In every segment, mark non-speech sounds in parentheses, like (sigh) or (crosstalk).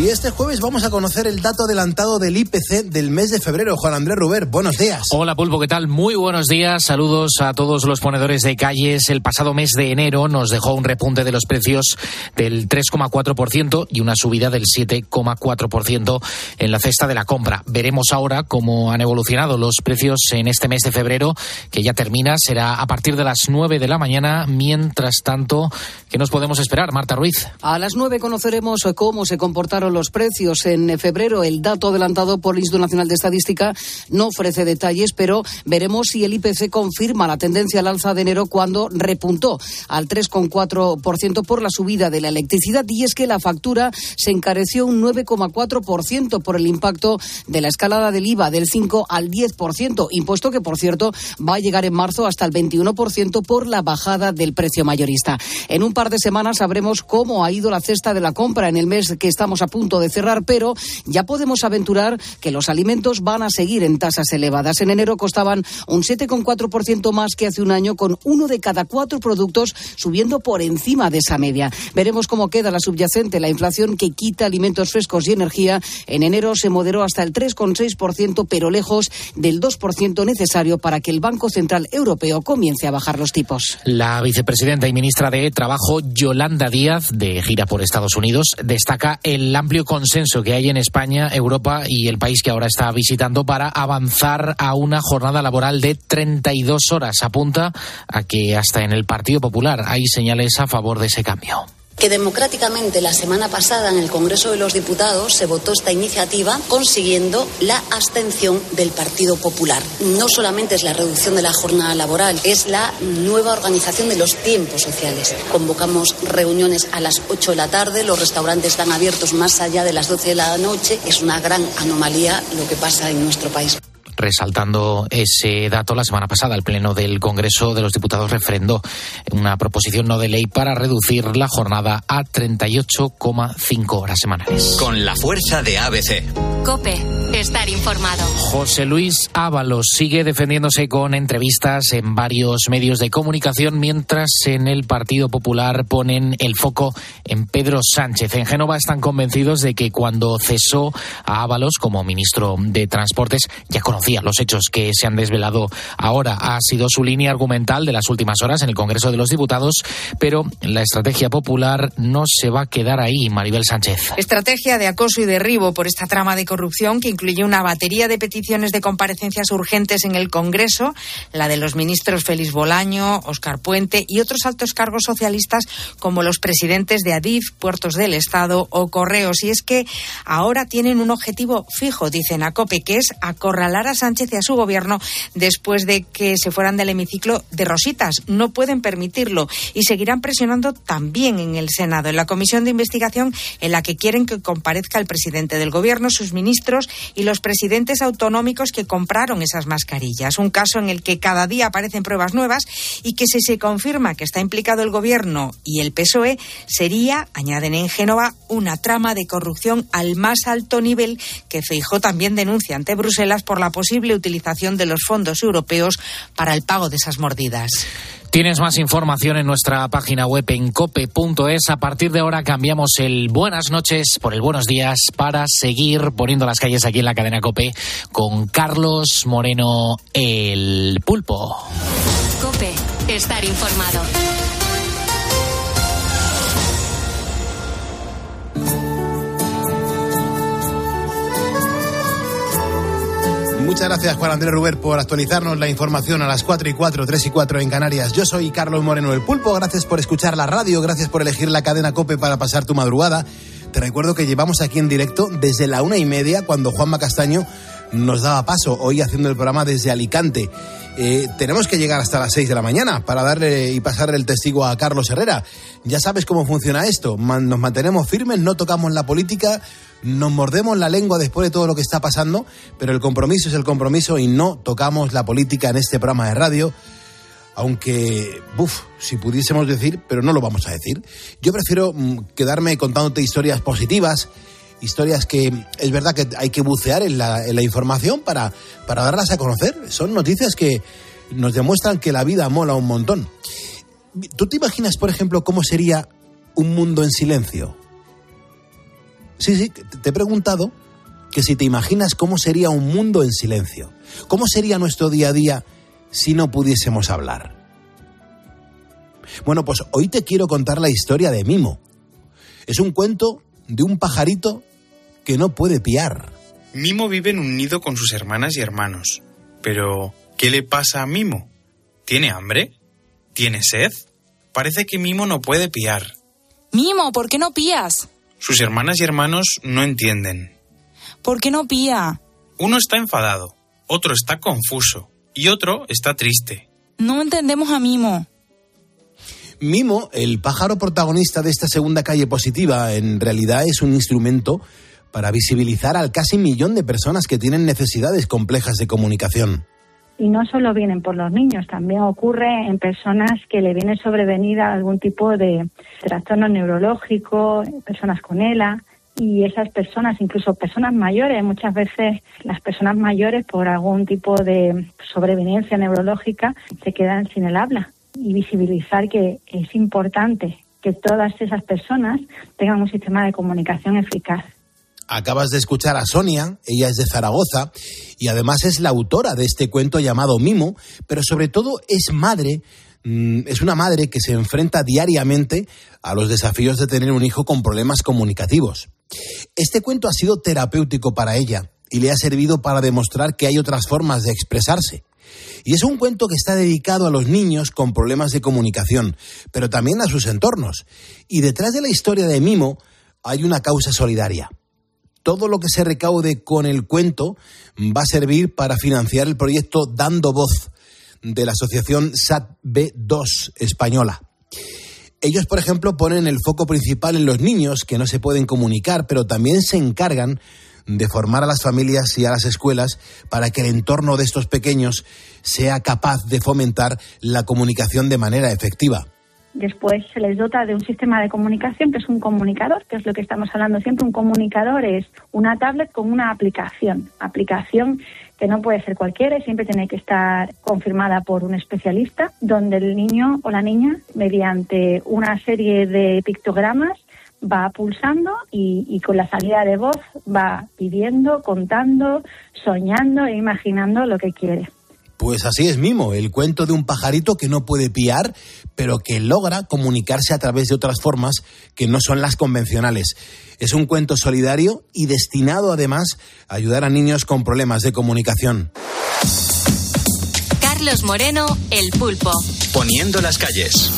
Y este jueves vamos a conocer el dato adelantado del IPC del mes de febrero. Juan Andrés Ruber, buenos días. Hola Pulpo, ¿qué tal? Muy buenos días. Saludos a todos los ponedores de calles. El pasado mes de enero nos dejó un repunte de los precios del 3,4% y una subida del 7,4% en la cesta de la compra. Veremos ahora cómo han evolucionado los precios en este mes de febrero, que ya termina. Será a partir de las 9 de la mañana. Mientras tanto, ¿qué nos podemos esperar, Marta Ruiz? A las 9 conoceremos cómo se comportaron los precios en febrero. El dato adelantado por el Instituto Nacional de Estadística no ofrece detalles, pero veremos si el IPC confirma la tendencia al alza de enero cuando repuntó al 3,4% por la subida de la electricidad. Y es que la factura se encareció un 9,4% por el impacto de la escalada del IVA del 5 al 10%, impuesto que, por cierto, va a llegar en marzo hasta el 21% por la bajada del precio mayorista. En un par de semanas sabremos cómo ha ido la cesta de la compra en el mes que estamos a punto de cerrar, pero ya podemos aventurar que los alimentos van a seguir en tasas elevadas. En enero costaban un 7,4% más que hace un año, con uno de cada cuatro productos subiendo por encima de esa media. Veremos cómo queda la subyacente, la inflación que quita alimentos frescos y energía. En enero se moderó hasta el 3,6%, pero lejos del 2% necesario para que el Banco Central Europeo comience a bajar los tipos. La vicepresidenta y ministra de Trabajo, Yolanda Díaz, de gira por Estados Unidos, destaca el amplio consenso que hay en España, Europa y el país que ahora está visitando para avanzar a una jornada laboral de 32 horas. Apunta a que hasta en el Partido Popular hay señales a favor de ese cambio que democráticamente la semana pasada en el Congreso de los Diputados se votó esta iniciativa consiguiendo la abstención del Partido Popular. No solamente es la reducción de la jornada laboral, es la nueva organización de los tiempos sociales. Convocamos reuniones a las 8 de la tarde, los restaurantes están abiertos más allá de las 12 de la noche. Es una gran anomalía lo que pasa en nuestro país. Resaltando ese dato, la semana pasada el Pleno del Congreso de los Diputados refrendó una proposición no de ley para reducir la jornada a 38,5 horas semanales. Con la fuerza de ABC. Cope, estar informado. José Luis Ábalos sigue defendiéndose con entrevistas en varios medios de comunicación, mientras en el Partido Popular ponen el foco en Pedro Sánchez. En Génova están convencidos de que cuando cesó a Ábalos como ministro de Transportes ya conocía los hechos que se han desvelado ahora. Ha sido su línea argumental de las últimas horas en el Congreso de los Diputados, pero la estrategia popular no se va a quedar ahí, Maribel Sánchez. Estrategia de acoso y derribo por esta trama de corrupción que incluye una batería de peticiones de comparecencias urgentes en el Congreso, la de los ministros Félix Bolaño, Oscar Puente y otros altos cargos socialistas como los presidentes de Adif, Puertos del Estado o Correos. Y es que ahora tienen un objetivo fijo, dicen a que es acorralar a Sánchez y a su gobierno después de que se fueran del hemiciclo de Rositas. No pueden permitirlo y seguirán presionando también en el Senado, en la comisión de investigación en la que quieren que comparezca el presidente del gobierno, sus ministros y los presidentes autonómicos que compraron esas mascarillas. Un caso en el que cada día aparecen pruebas nuevas y que si se confirma que está implicado el gobierno y el PSOE, sería, añaden en Génova, una trama de corrupción al más alto nivel que Feijó también denuncia ante Bruselas por la posible utilización de los fondos europeos para el pago de esas mordidas. Tienes más información en nuestra página web en cope.es. A partir de ahora cambiamos el buenas noches por el buenos días para seguir poniendo las calles aquí en la cadena Cope con Carlos Moreno el pulpo. Cope, estar informado. Muchas gracias, Juan Andrés Ruber, por actualizarnos la información a las 4 y 4, 3 y 4 en Canarias. Yo soy Carlos Moreno del Pulpo. Gracias por escuchar la radio, gracias por elegir la cadena Cope para pasar tu madrugada. Te recuerdo que llevamos aquí en directo desde la una y media, cuando Juanma Castaño nos daba paso, hoy haciendo el programa desde Alicante. Eh, tenemos que llegar hasta las 6 de la mañana para darle y pasarle el testigo a Carlos Herrera. Ya sabes cómo funciona esto. nos mantenemos firmes, no tocamos la política nos mordemos la lengua después de todo lo que está pasando, pero el compromiso es el compromiso y no tocamos la política en este programa de radio. Aunque, uff, si pudiésemos decir, pero no lo vamos a decir. Yo prefiero mm, quedarme contándote historias positivas, historias que es verdad que hay que bucear en la, información para, para darlas a conocer. Son noticias que, nos demuestran que la vida mola un montón. ¿Tú te imaginas, por ejemplo, cómo sería un mundo en silencio? Sí, sí, te he preguntado que si te imaginas cómo sería un mundo en silencio, cómo sería nuestro día a día si no pudiésemos hablar. Bueno, pues hoy te quiero contar la historia de Mimo. Es un cuento de un pajarito que no puede piar. Mimo vive en un nido con sus hermanas y hermanos. Pero, ¿qué le pasa a Mimo? ¿Tiene hambre? ¿Tiene sed? Parece que Mimo no puede piar. Mimo, ¿por qué no pías? Sus hermanas y hermanos no entienden. ¿Por qué no pía? Uno está enfadado, otro está confuso y otro está triste. No entendemos a Mimo. Mimo, el pájaro protagonista de esta segunda calle positiva, en realidad es un instrumento para visibilizar al casi millón de personas que tienen necesidades complejas de comunicación. Y no solo vienen por los niños, también ocurre en personas que le viene sobrevenida algún tipo de trastorno neurológico, personas con ELA, y esas personas, incluso personas mayores, muchas veces las personas mayores por algún tipo de sobreveniencia neurológica se quedan sin el habla y visibilizar que es importante que todas esas personas tengan un sistema de comunicación eficaz. Acabas de escuchar a Sonia, ella es de Zaragoza y además es la autora de este cuento llamado Mimo, pero sobre todo es madre, mm, es una madre que se enfrenta diariamente a los desafíos de tener un hijo con problemas comunicativos. Este cuento ha sido terapéutico para ella y le ha servido para demostrar que hay otras formas de expresarse. Y es un cuento que está dedicado a los niños con problemas de comunicación, pero también a sus entornos. Y detrás de la historia de Mimo hay una causa solidaria. Todo lo que se recaude con el cuento va a servir para financiar el proyecto Dando Voz de la asociación SAT-B2 española. Ellos, por ejemplo, ponen el foco principal en los niños que no se pueden comunicar, pero también se encargan de formar a las familias y a las escuelas para que el entorno de estos pequeños sea capaz de fomentar la comunicación de manera efectiva. Después se les dota de un sistema de comunicación que es un comunicador, que es lo que estamos hablando siempre. Un comunicador es una tablet con una aplicación. Aplicación que no puede ser cualquiera y siempre tiene que estar confirmada por un especialista, donde el niño o la niña, mediante una serie de pictogramas, va pulsando y, y, con la salida de voz va pidiendo, contando, soñando e imaginando lo que quiere. Pues así es Mimo, el cuento de un pajarito que no puede piar, pero que logra comunicarse a través de otras formas que no son las convencionales. Es un cuento solidario y destinado además a ayudar a niños con problemas de comunicación. Carlos Moreno, El Pulpo. Poniendo las calles.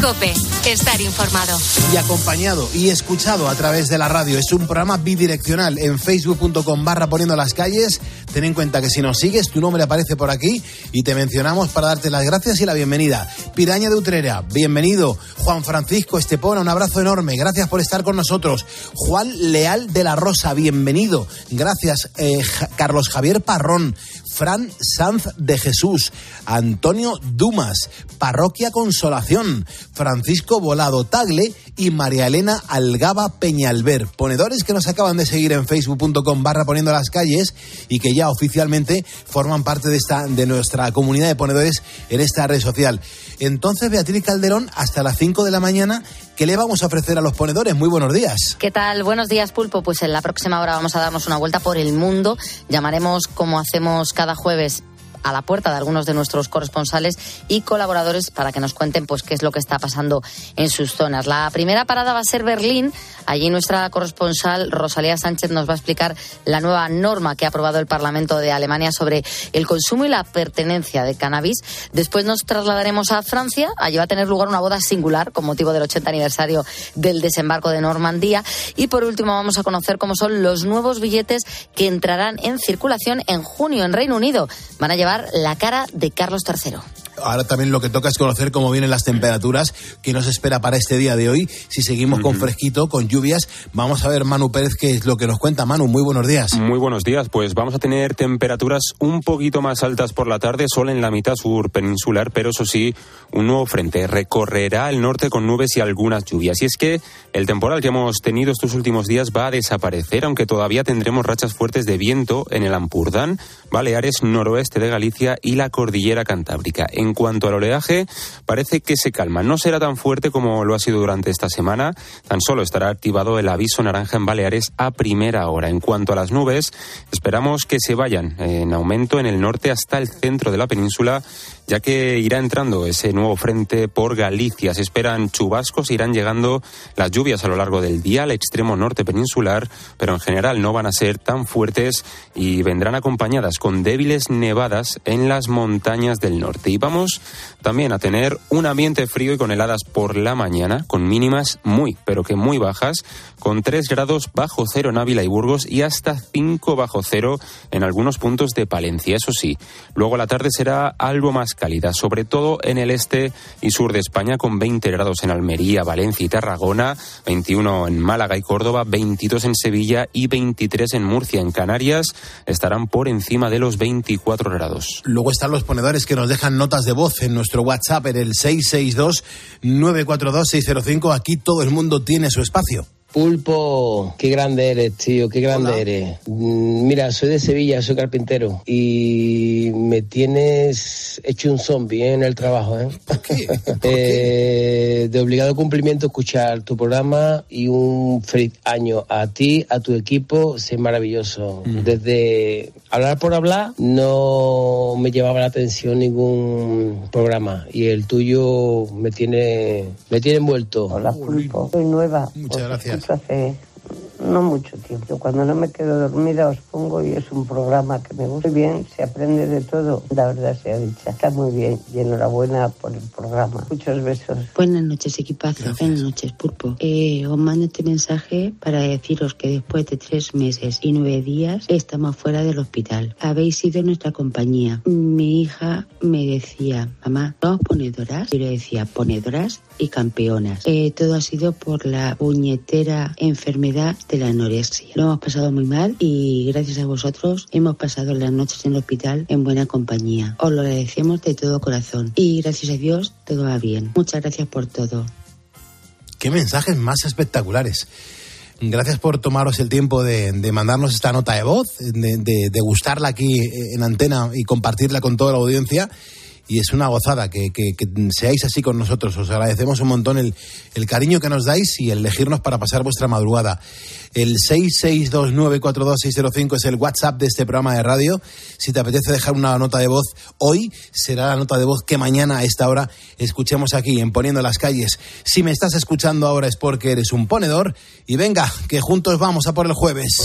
Cope, estar informado. Y acompañado y escuchado a través de la radio. Es un programa bidireccional en facebook.com barra poniendo las calles. Ten en cuenta que si nos sigues, tu nombre aparece por aquí y te mencionamos para darte las gracias y la bienvenida. Piraña de Utrera, bienvenido. Juan Francisco Estepona, un abrazo enorme. Gracias por estar con nosotros. Juan Leal de la Rosa, bienvenido. Gracias. Eh, Carlos Javier Parrón. Fran Sanz de Jesús, Antonio Dumas, Parroquia Consolación, Francisco Volado Tagle y María Elena Algaba Peñalver, ponedores que nos acaban de seguir en facebook.com barra poniendo las calles y que ya oficialmente forman parte de, esta, de nuestra comunidad de ponedores en esta red social. Entonces, Beatriz Calderón, hasta las 5 de la mañana, ¿qué le vamos a ofrecer a los ponedores? Muy buenos días. ¿Qué tal? Buenos días, Pulpo. Pues en la próxima hora vamos a darnos una vuelta por el mundo. Llamaremos como hacemos cada jueves a la puerta de algunos de nuestros corresponsales y colaboradores para que nos cuenten pues qué es lo que está pasando en sus zonas. La primera parada va a ser Berlín. Allí nuestra corresponsal Rosalía Sánchez nos va a explicar la nueva norma que ha aprobado el Parlamento de Alemania sobre el consumo y la pertenencia de cannabis. Después nos trasladaremos a Francia. Allí va a tener lugar una boda singular con motivo del 80 aniversario del desembarco de Normandía. Y por último vamos a conocer cómo son los nuevos billetes que entrarán en circulación en junio en Reino Unido. Van a llevar la cara de Carlos III. Ahora también lo que toca es conocer cómo vienen las temperaturas que nos espera para este día de hoy. Si seguimos con fresquito, con lluvias, vamos a ver Manu Pérez qué es lo que nos cuenta. Manu, muy buenos días. Muy buenos días. Pues vamos a tener temperaturas un poquito más altas por la tarde, solo en la mitad sur peninsular, pero eso sí, un nuevo frente recorrerá el norte con nubes y algunas lluvias. Y es que el temporal que hemos tenido estos últimos días va a desaparecer, aunque todavía tendremos rachas fuertes de viento en el Ampurdán, Baleares, noroeste de Galicia y la cordillera cantábrica. En cuanto al oleaje, parece que se calma. No será tan fuerte como lo ha sido durante esta semana. Tan solo estará activado el aviso naranja en Baleares a primera hora. En cuanto a las nubes, esperamos que se vayan en aumento en el norte hasta el centro de la península ya que irá entrando ese nuevo frente por Galicia. Se esperan chubascos, irán llegando las lluvias a lo largo del día al extremo norte peninsular, pero en general no van a ser tan fuertes y vendrán acompañadas con débiles nevadas en las montañas del norte. Y vamos también a tener un ambiente frío y con heladas por la mañana, con mínimas muy, pero que muy bajas, con 3 grados bajo cero en Ávila y Burgos y hasta 5 bajo cero en algunos puntos de Palencia. Eso sí, luego la tarde será algo más cálida, sobre todo en el este y sur de España, con 20 grados en Almería, Valencia y Tarragona, 21 en Málaga y Córdoba, 22 en Sevilla y 23 en Murcia. En Canarias estarán por encima de los 24 grados. Luego están los ponedores que nos dejan notas de voz en nuestro WhatsApp en el 662-942-605. Aquí todo el mundo tiene su espacio. Pulpo, qué grande eres, tío, qué grande eres. Mm, Mira, soy de Sevilla, soy carpintero y me tienes hecho un zombie ¿eh? en el trabajo, ¿eh? (laughs) ¿Por qué? Eh, de obligado cumplimiento escuchar tu programa y un feliz año a ti, a tu equipo, es maravilloso. Desde hablar por hablar no me llevaba la atención ningún programa y el tuyo me tiene me tiene envuelto. Hola Pulpo, soy nueva. Muchas gracias. Escucho hace no mucho tiempo. Cuando no me quedo dormida os pongo y es un programa que me gusta Muy bien, se aprende de todo, la verdad sea dicha. Está muy bien y enhorabuena por el programa. Muchos besos. Buenas noches, equipazo. Buenas noches, Pulpo. Eh, os mando este mensaje para deciros que después de tres meses y nueve días estamos fuera del hospital. Habéis sido nuestra compañía. Mi hija me decía, mamá, ¿somos ponedoras? Yo le decía, ponedoras y campeonas. Eh, todo ha sido por la puñetera enfermedad de la anorexia. Lo hemos pasado muy mal y gracias a vosotros hemos pasado las noches en el hospital en buena compañía. Os lo agradecemos de todo corazón y gracias a Dios todo va bien. Muchas gracias por todo. Qué mensajes más espectaculares. Gracias por tomaros el tiempo de, de mandarnos esta nota de voz, de, de- de gustarla aquí en antena y compartirla con toda la audiencia. Y es una gozada que, que- seáis así con nosotros. Os agradecemos un montón el, el cariño que nos dais y el elegirnos para pasar vuestra madrugada. El 662942605 es el WhatsApp de este programa de radio. Si te apetece dejar una nota de voz hoy, será la nota de voz que mañana a esta hora escuchemos aquí en Poniendo las Calles. Si me estás escuchando ahora es porque eres un ponedor. Y venga, que juntos vamos a por el jueves.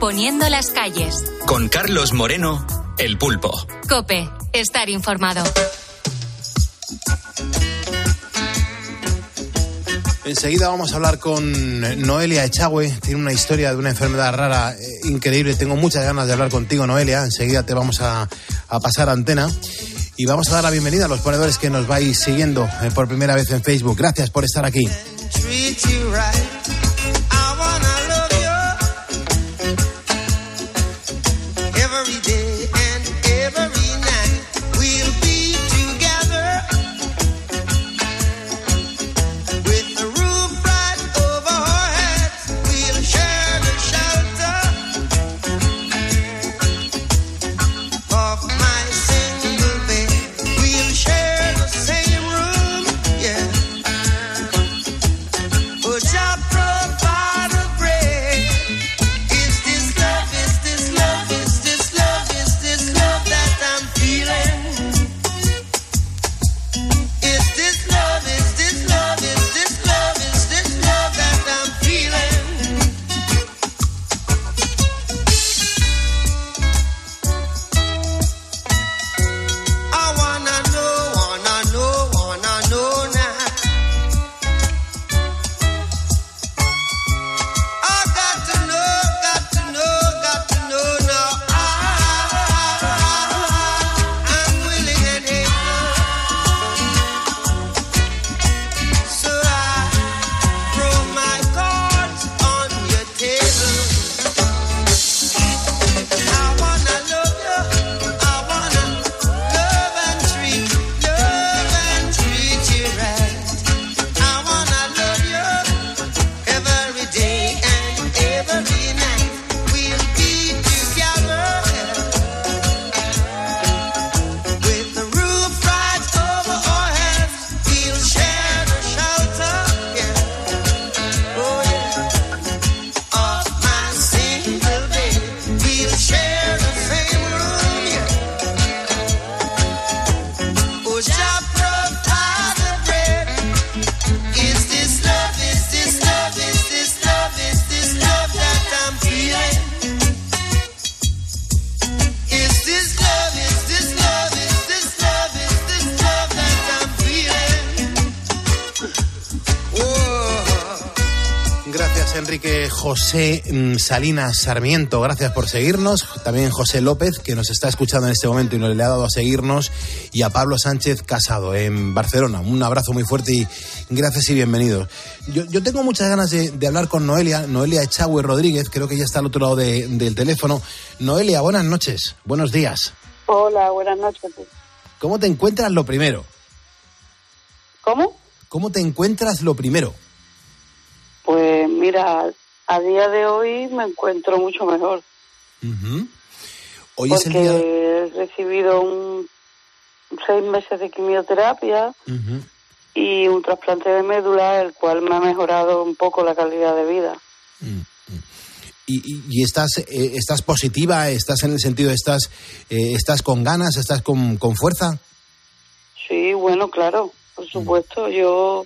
Poniendo las calles. Con Carlos Moreno, El Pulpo. Cope, estar informado. Enseguida vamos a hablar con Noelia Echagüe. Tiene una historia de una enfermedad rara eh, increíble. Tengo muchas ganas de hablar contigo, Noelia. Enseguida te vamos a, a pasar antena. Y vamos a dar la bienvenida a los ponedores que nos vais siguiendo eh, por primera vez en Facebook. Gracias por estar aquí. José mm, Salinas Sarmiento, gracias por seguirnos. También José López, que nos está escuchando en este momento y nos le ha dado a seguirnos. Y a Pablo Sánchez Casado, en Barcelona. Un abrazo muy fuerte y gracias y bienvenidos. Yo, yo tengo muchas ganas de, de hablar con Noelia, Noelia Echagüe Rodríguez, creo que ya está al otro lado de- del teléfono. Noelia, buenas noches, buenos días. Hola, buenas noches. ¿Cómo te encuentras lo primero? ¿Cómo? ¿Cómo te encuentras lo primero? Pues mira, a día de hoy me encuentro mucho mejor. Hoy es porque el día... he recibido un seis meses de quimioterapia y un trasplante de médula, el cual me ha mejorado un poco la calidad de vida. y, y- y estás, eh, estás positiva, estás en el sentido, estás, eh, estás con ganas, estás con, con fuerza. Sí, bueno, claro, por supuesto. Yo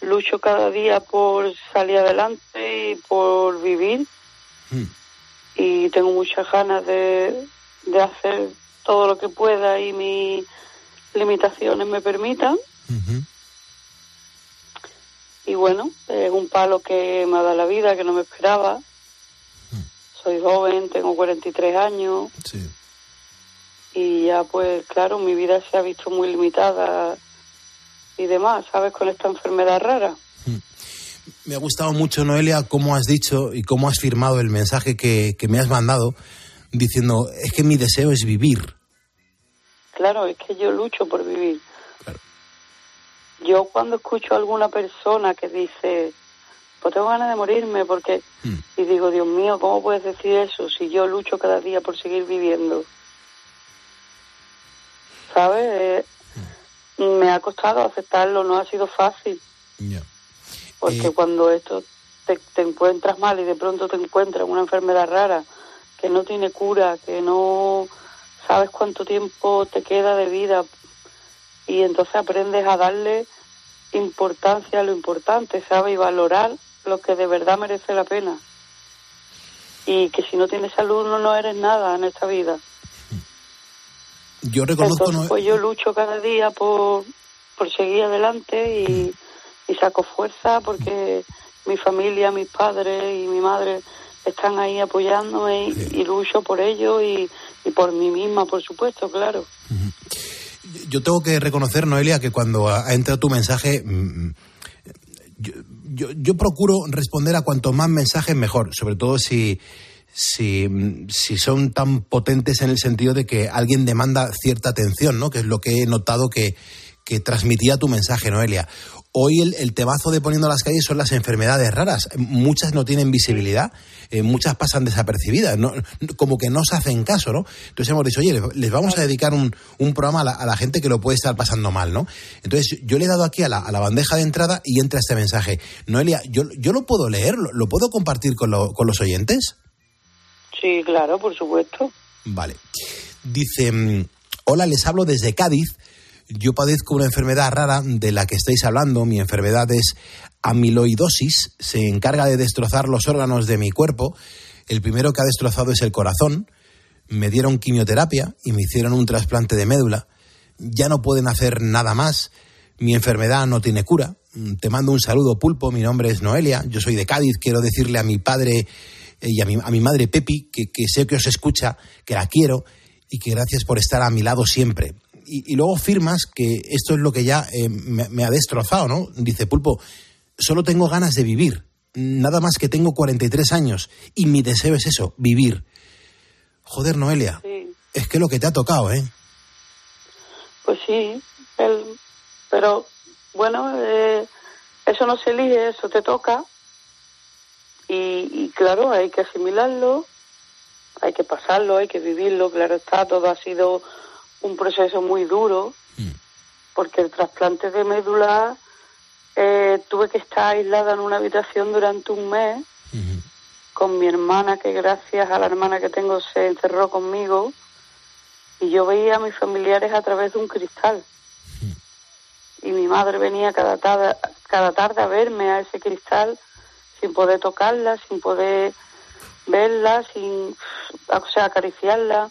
lucho cada día por salir adelante y por vivir. Mm. Y tengo muchas ganas de, de hacer todo lo que pueda y mis limitaciones me permitan. Y bueno, es un palo que me ha dado la vida, que no me esperaba. Soy joven, tengo 43 años. Y ya pues claro, mi vida se ha visto muy limitada y demás, ¿sabes? Con esta enfermedad rara. Me ha gustado mucho, Noelia, cómo has dicho y cómo has firmado el mensaje que, que me has mandado, diciendo, es que mi deseo es vivir. Claro, es que yo lucho por vivir. Yo cuando escucho a alguna persona que dice, pues tengo ganas de morirme porque... Y digo, Dios mío, ¿cómo puedes decir eso si yo lucho cada día por seguir viviendo? ¿Sabes? Eh, me ha costado aceptarlo, no ha sido fácil. Porque cuando esto te, te encuentras mal y de pronto te encuentras una enfermedad rara que no tiene cura, que no sabes cuánto tiempo te queda de vida y entonces aprendes a darle importancia a lo importante, ¿sabes? Y valorar lo que de verdad merece la pena. Y que si no tienes salud no, no eres nada en esta vida. Yo reconozco, Entonces, pues yo lucho cada día por, por seguir adelante y, y saco fuerza porque mi familia, mis padres y mi madre están ahí apoyándome y, y lucho por ellos y, y por mí misma, por supuesto, claro. yo tengo que reconocer, Noelia, que cuando ha entrado tu mensaje, mm, yo, yo- yo procuro responder a cuanto más mensajes mejor, sobre todo si, si, mm, si son tan potentes en el sentido de que alguien demanda cierta atención, ¿no? Que es lo que he notado que, que transmitía tu mensaje, Noelia. Hoy el, el temazo de poniendo las calles son las enfermedades raras. Muchas no tienen visibilidad, eh, muchas pasan desapercibidas, no- como que no se hacen caso, ¿no? Entonces hemos dicho, oye, les- les vamos a dedicar un, un programa a la, a la gente que lo puede estar pasando mal, ¿no? Entonces yo le he dado aquí a la, a la bandeja de entrada y entra este mensaje. Noelia, ¿yo, yo lo puedo leer? ¿Lo, lo puedo compartir con, lo- con los oyentes? Sí, claro, por supuesto. Vale. Dice, mm, hola, les hablo desde Cádiz. Yo padezco una enfermedad rara de la que estáis hablando. Mi enfermedad es amiloidosis. Se encarga de destrozar los órganos de mi cuerpo. El primero que ha destrozado es el corazón. Me dieron quimioterapia y me hicieron un trasplante de médula. Ya no pueden hacer nada más. Mi enfermedad no tiene cura. Mm, Te mando un saludo, pulpo. Mi nombre es Noelia. Yo soy de Cádiz. Quiero decirle a mi padre y a mi, a mi madre Pepi que, que sé que os escucha, que la quiero y que gracias por estar a mi lado siempre. Y, y luego firmas que esto es lo que ya eh, me, me ha destrozado, ¿no? Dice Pulpo, solo tengo ganas de vivir. Nada más que tengo 43 años y mi deseo es eso, vivir. Joder, Noelia, Sí, es que lo que te ha tocado, ¿eh? pues sí. El, pero bueno, eh, eso no se elige, eso te toca. Y, y claro, hay que asimilarlo, hay que pasarlo, hay que vivirlo. Claro está, todo ha sido un proceso muy duro, porque el trasplante de médula eh, tuve que estar aislada en una habitación durante un mes con mi hermana, que gracias a la hermana que tengo se encerró conmigo, y yo veía a mis familiares a través de un cristal. Y mi madre venía cada tarde, cada tarde a verme a ese cristal sin poder tocarla, sin poder verla, sin, o sea, acariciarla.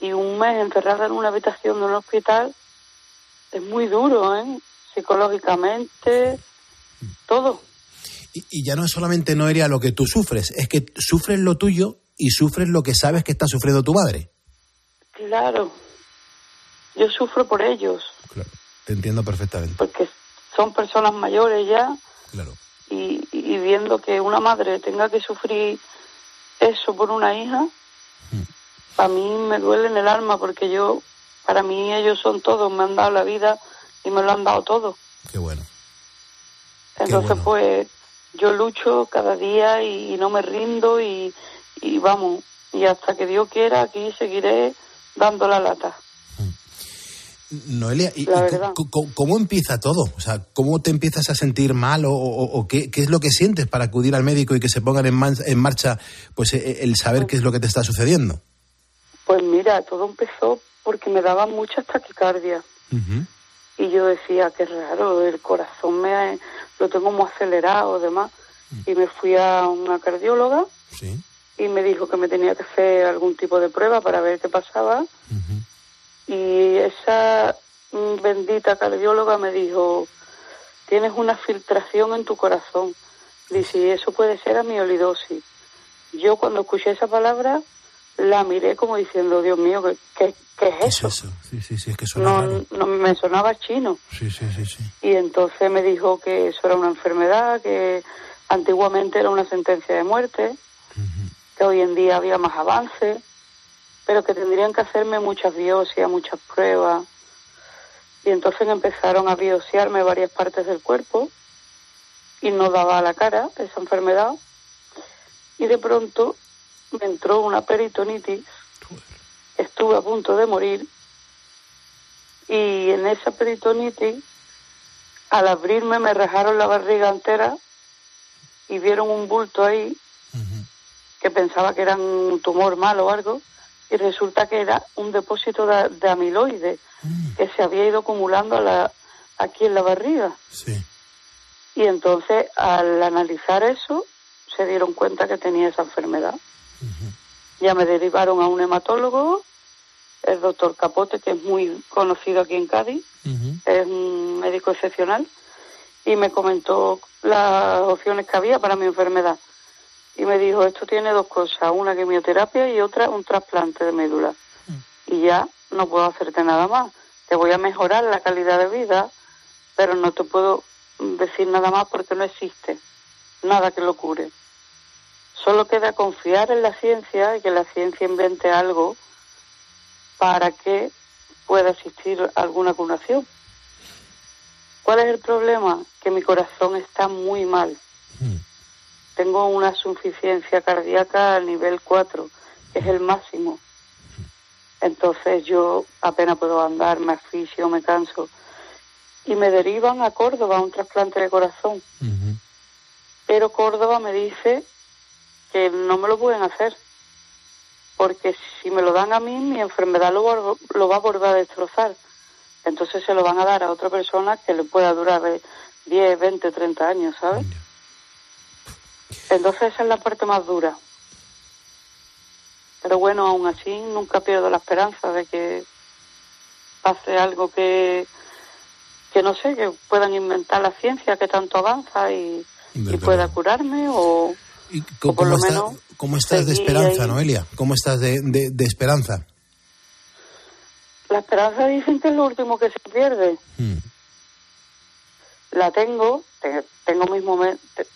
Y un mes encerrada en una habitación de un hospital es muy duro, ¿eh? Psicológicamente, todo. Y, y ya no es solamente Noelia lo que tú sufres, es que sufres lo tuyo y sufres lo que sabes que está sufriendo tu madre. Claro. Yo sufro por ellos, Te entiendo perfectamente. porque son personas mayores ya. Claro. Y, y viendo que una madre tenga que sufrir eso por una hija, para mí me duele en el alma, porque yo, para mí ellos son todos, me han dado la vida y me lo han dado todo. Qué bueno. Entonces, pues, yo lucho cada día y, no me rindo y, y vamos, y hasta que Dios quiera, aquí seguiré dando la lata. Noelia, ¿y, cómo empieza todo? O sea, ¿cómo te empiezas a sentir mal o, o- o qué, qué es lo que sientes para acudir al médico y que se pongan en, man- en marcha pues eh, el saber qué es lo que te está sucediendo? Pues mira, todo empezó porque me daban muchas taquicardias. Y yo decía, qué raro, el corazón me lo tengo muy acelerado, demás. Y me fui a una cardióloga y me dijo que me tenía que hacer algún tipo de prueba para ver qué pasaba. Y esa bendita cardióloga me dijo, tienes una filtración en tu corazón. Dice, eso puede ser amiolidosis. Yo cuando escuché esa palabra la miré como diciendo, Dios mío, ¿qué, qué, qué es eso? Sí, sí, sí, es que No, no me sonaba chino. Sí, sí, sí, sí. Y entonces me dijo que eso era una enfermedad, que antiguamente era una sentencia de muerte, que hoy en día había más avance, pero que tendrían que hacerme muchas biopsias, muchas pruebas. Y entonces empezaron a biopsiarme varias partes del cuerpo y no daba a la cara esa enfermedad. Y de pronto me entró una peritonitis, estuve a punto de morir y en esa peritonitis, al abrirme me rajaron la barriga entera y vieron un bulto ahí que pensaba que era un tumor malo o algo y resulta que era un depósito de, de amiloide que se había ido acumulando a la- aquí en la barriga. Y entonces al analizar eso se dieron cuenta que tenía esa enfermedad. Ya me derivaron a un hematólogo, el doctor Capote, que es muy conocido aquí en Cádiz, es un médico excepcional, y me comentó las opciones que había para mi enfermedad. Y me dijo, esto tiene dos cosas, una quimioterapia y otra un trasplante de médula. Y ya no puedo hacerte nada más. Te voy a mejorar la calidad de vida, pero no te puedo decir nada más porque no existe nada que lo cure. Solo queda confiar en la ciencia y que la ciencia invente algo para que pueda existir alguna curación. ¿Cuál es el problema? Que mi corazón está muy mal. Tengo una suficiencia cardíaca al nivel 4, que es el máximo. Entonces yo apenas puedo andar, me asfixio, me canso. Y me derivan a Córdoba a un trasplante de corazón. Pero Córdoba me dice que no me lo pueden hacer. Porque si me lo dan a mí, mi enfermedad lo, va- lo va a volver a destrozar. Entonces se lo van a dar a otra persona que le pueda durar eh, 10, 20, 30 años, ¿sabes? Entonces esa es la parte más dura. Pero bueno, aún así nunca pierdo la esperanza de que pase algo que, que no sé, que puedan inventar la ciencia que tanto avanza y, y pueda curarme o, ¿Cómo, por lo está- menos cómo estás de esperanza, ahí. Noelia? ¿Cómo estás de, de- de esperanza? La esperanza dicen que es lo último que se pierde. La tengo, te- tengo mis momentos,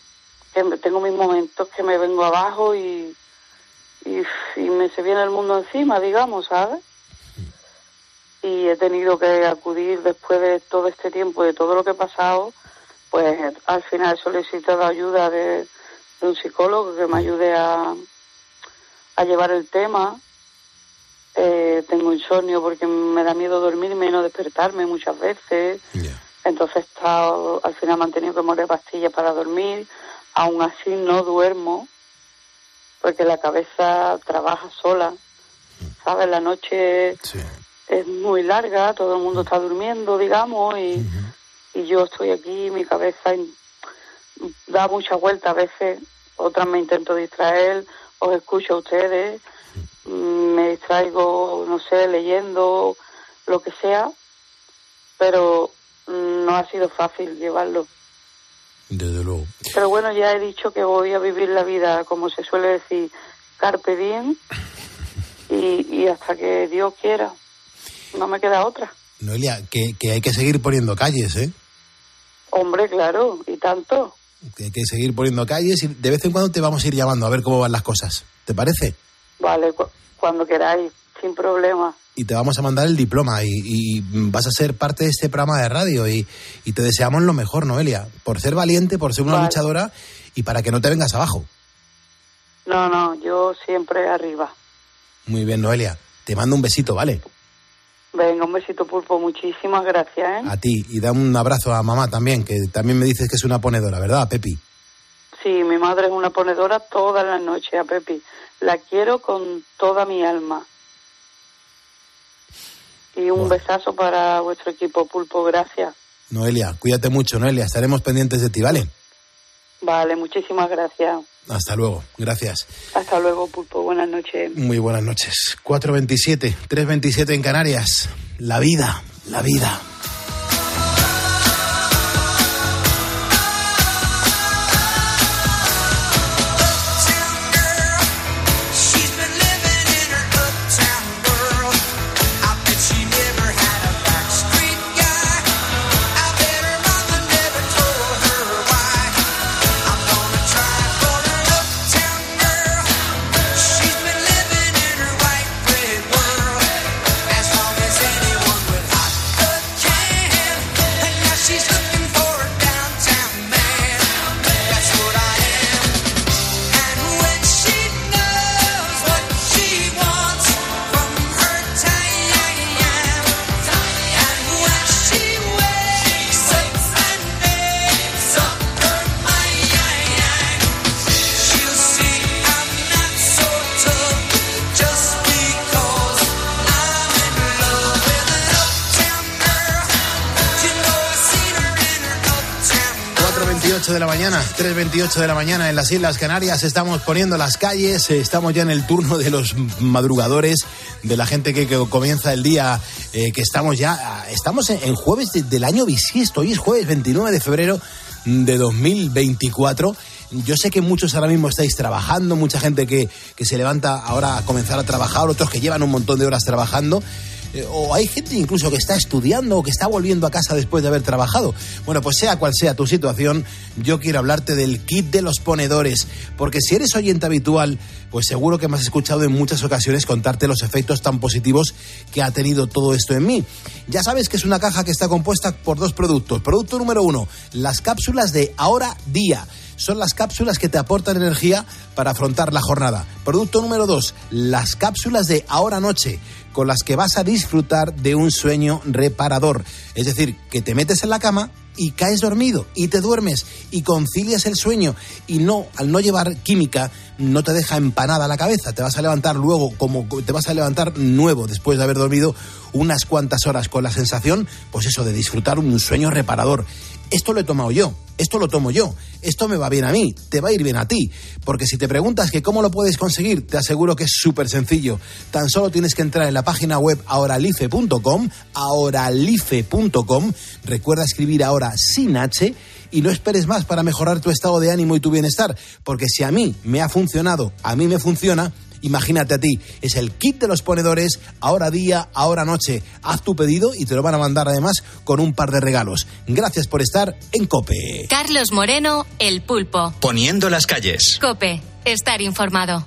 tengo mis momentos que me vengo abajo y, y, y me se viene el mundo encima, digamos, ¿sabes? Y he tenido que acudir después de todo este tiempo, de todo lo que he pasado, pues al final he solicitado ayuda de, de un psicólogo que me ayude a, a llevar el tema. Eh, tengo insomnio porque me da miedo dormirme y no despertarme muchas veces. Entonces he estado, al final me han tenido que morir pastillas para dormir. Aún así no duermo porque la cabeza trabaja sola. ¿Sabes? La noche es muy larga, todo el mundo está durmiendo, digamos, y, y yo estoy aquí, mi cabeza da muchas vueltas a veces, otras me intento distraer, os escucho a ustedes, mm, me distraigo, no sé, leyendo, lo que sea, pero mm, no ha sido fácil llevarlo. Desde luego. Pero bueno, ya he dicho que voy a vivir la vida, como se suele decir, carpe diem y, y hasta que Dios quiera. No me queda otra. Noelia, que, que hay que seguir poniendo calles, ¿eh? Hombre, claro, y tanto. Que hay que seguir poniendo calles y de vez en cuando te vamos a ir llamando a ver cómo van las cosas. ¿Te parece? Vale, cu- cuando queráis, sin problema. Y te vamos a mandar el diploma y, y vas a ser parte de este programa de radio y, y te deseamos lo mejor, Noelia, por ser valiente, por ser una Vale. luchadora y para que no te vengas abajo. No, no, yo siempre arriba. Muy bien, Noelia. Te mando un besito, ¿vale? Venga, un besito pulpo, muchísimas gracias, ¿eh? A ti. Y da un abrazo a mamá también, que también me dices que es una ponedora, ¿verdad, Pepi? Sí, mi madre es una ponedora todas las noches a Pepi. La quiero con toda mi alma. Y un besazo para vuestro equipo pulpo, gracias. Noelia, cuídate mucho, Noelia. Estaremos pendientes de ti, ¿vale? Vale, muchísimas gracias. Hasta luego. Gracias. Hasta luego, pulpo. Buenas noches. Muy buenas noches. 4.27, 3.27 en Canarias. La vida, la vida. de la mañana, 3.28 de la mañana en las Islas Canarias, estamos poniendo las calles, eh, estamos ya en el turno de los madrugadores, de la gente que, comienza el día, eh, que estamos ya, ah, estamos en, en jueves del año bisiesto, hoy es jueves 29 de febrero de 2024. Yo sé que muchos ahora mismo estáis trabajando, mucha gente que, que se levanta ahora a comenzar a trabajar, otros que llevan un montón de horas trabajando. O hay gente incluso que está estudiando o que está volviendo a casa después de haber trabajado. Bueno, pues sea cual sea tu situación, yo quiero hablarte del kit de los ponedores, porque si eres oyente habitual, pues seguro que me has escuchado en muchas ocasiones contarte los efectos tan positivos que ha tenido todo esto en mí. Ya sabes que es una caja que está compuesta por dos productos. Producto número uno, las cápsulas de ahora día son las cápsulas que te aportan energía para afrontar la jornada. Producto número dos, las cápsulas de ahora noche, con las que vas a disfrutar de un sueño reparador. Es decir, que te metes en la cama y caes dormido y te duermes y concilias el sueño y no, al no llevar química, no te deja empanada la cabeza. Te vas a levantar luego, como te vas a levantar nuevo después de haber dormido unas cuantas horas con la sensación, pues eso, de disfrutar un sueño reparador. Esto lo he tomado yo, esto lo tomo yo, esto me va bien a mí, te va a ir bien a ti. Porque si te preguntas que cómo lo puedes conseguir, te aseguro que es súper sencillo. Tan solo tienes que entrar en la página web ahoralife.com, ahoralife.com, recuerda escribir ahora sin H y no esperes más para mejorar tu estado de ánimo y tu bienestar, porque si a mí me ha funcionado, a mí me funciona, Imagínate a ti, es el kit de los ponedores, ahora día, ahora noche. Haz tu pedido y te lo van a mandar además con un par de regalos. Gracias por estar en Cope. Carlos Moreno, El Pulpo. Poniendo las calles. Cope, estar informado.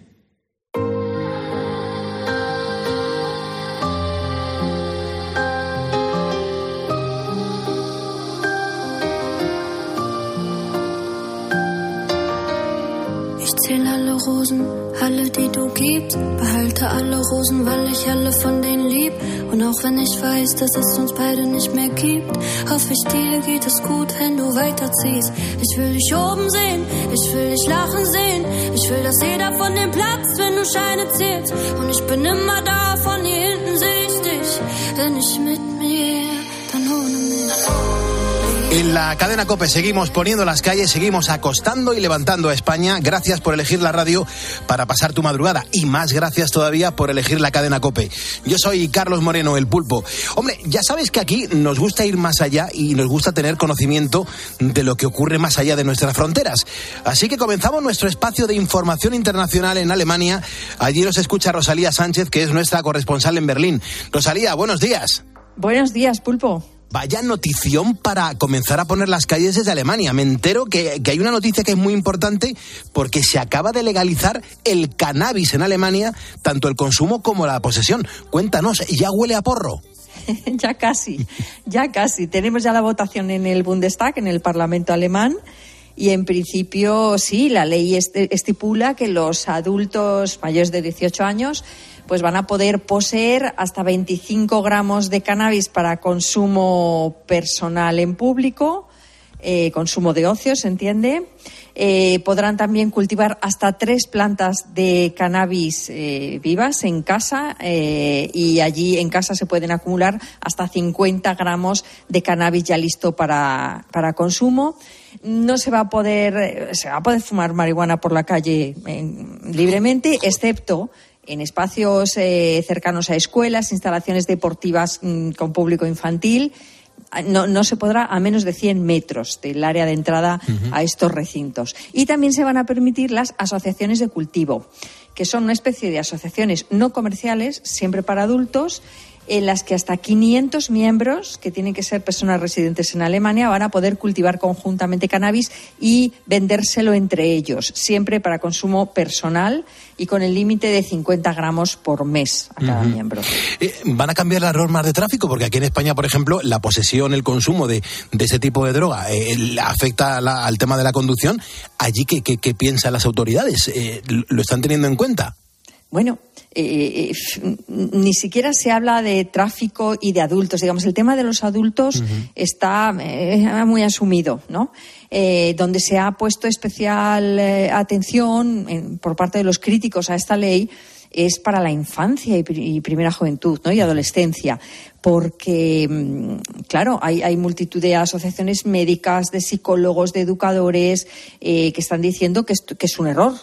Rosen, alle die du gibst. Behalte alle Rosen, weil ich alle von denen lieb. Und auch wenn ich weiß, dass es uns beide nicht mehr gibt, hoffe ich, dir geht es gut, wenn du weiterziehst. Ich will dich oben sehen, ich will dich lachen sehen. Ich will, dass jeder von dem Platz, wenn du Scheine zählst. Und ich bin immer da, von hier hinten seh ich dich. Wenn ich mit mir. En la cadena Cope seguimos poniendo las calles, seguimos acostando y levantando a España. Gracias por elegir la radio para pasar tu madrugada y más gracias todavía por elegir la cadena Cope. Yo soy Carlos Moreno, el pulpo. Hombre, ya sabes que aquí nos gusta ir más allá y nos gusta tener conocimiento de lo que ocurre más allá de nuestras fronteras. Así que comenzamos nuestro espacio de información internacional en Alemania. Allí nos escucha Rosalía Sánchez, que es nuestra corresponsal en Berlín. Rosalía, buenos días. Buenos días, Pulpo. Vaya notición para comenzar a poner las calles desde Alemania. Me entero que, que, hay una noticia que es muy importante porque se acaba de legalizar el cannabis en Alemania, tanto el consumo como la posesión. Cuéntanos, ¿ya huele a porro? (laughs) ya casi, ya casi. Tenemos ya la votación en el Bundestag, en el Parlamento alemán. Y en principio, sí, la ley estipula que los adultos mayores de 18 años pues van a poder poseer hasta 25 gramos de cannabis para consumo personal en público, eh, consumo de ocio, ¿se entiende? Eh, podrán también cultivar hasta tres plantas de cannabis eh, vivas en casa y allí en casa se pueden acumular hasta 50 gramos de cannabis ya listo para, para consumo. No se va a poder se va a poder fumar marihuana por la calle libremente, excepto en espacios eh, cercanos a escuelas, instalaciones deportivas mmm, con público infantil. No, no, se podrá a menos de 100 metros del área de entrada uh -huh. a estos recintos. Y también se van a permitir las asociaciones de cultivo, que son una especie de asociaciones no comerciales, siempre para adultos, en las que hasta 500 miembros, que tienen que ser personas residentes en Alemania, van a poder cultivar conjuntamente cannabis y vendérselo entre ellos, siempre para consumo personal y con el límite de 50 gramos por mes a cada uh -huh. miembro. Eh, ¿Van a cambiar las normas de tráfico? Porque aquí en España, por ejemplo, la posesión, el consumo de, de ese tipo de droga eh, afecta la, al tema de la conducción. ¿Allí qué, qué, qué piensan las autoridades? Eh, ¿Lo están teniendo en cuenta? Bueno, eh, ni siquiera se habla de tráfico y de adultos. Digamos, el tema de los adultos uh -huh. está eh, muy asumido, ¿no? Eh, donde se ha puesto especial eh, atención en, por parte de los críticos a esta ley es para la infancia y, y primera juventud ¿no? y adolescencia, porque, mm, claro, hay, hay, multitud de asociaciones médicas, de psicólogos, de educadores eh, que están diciendo que es, que es un error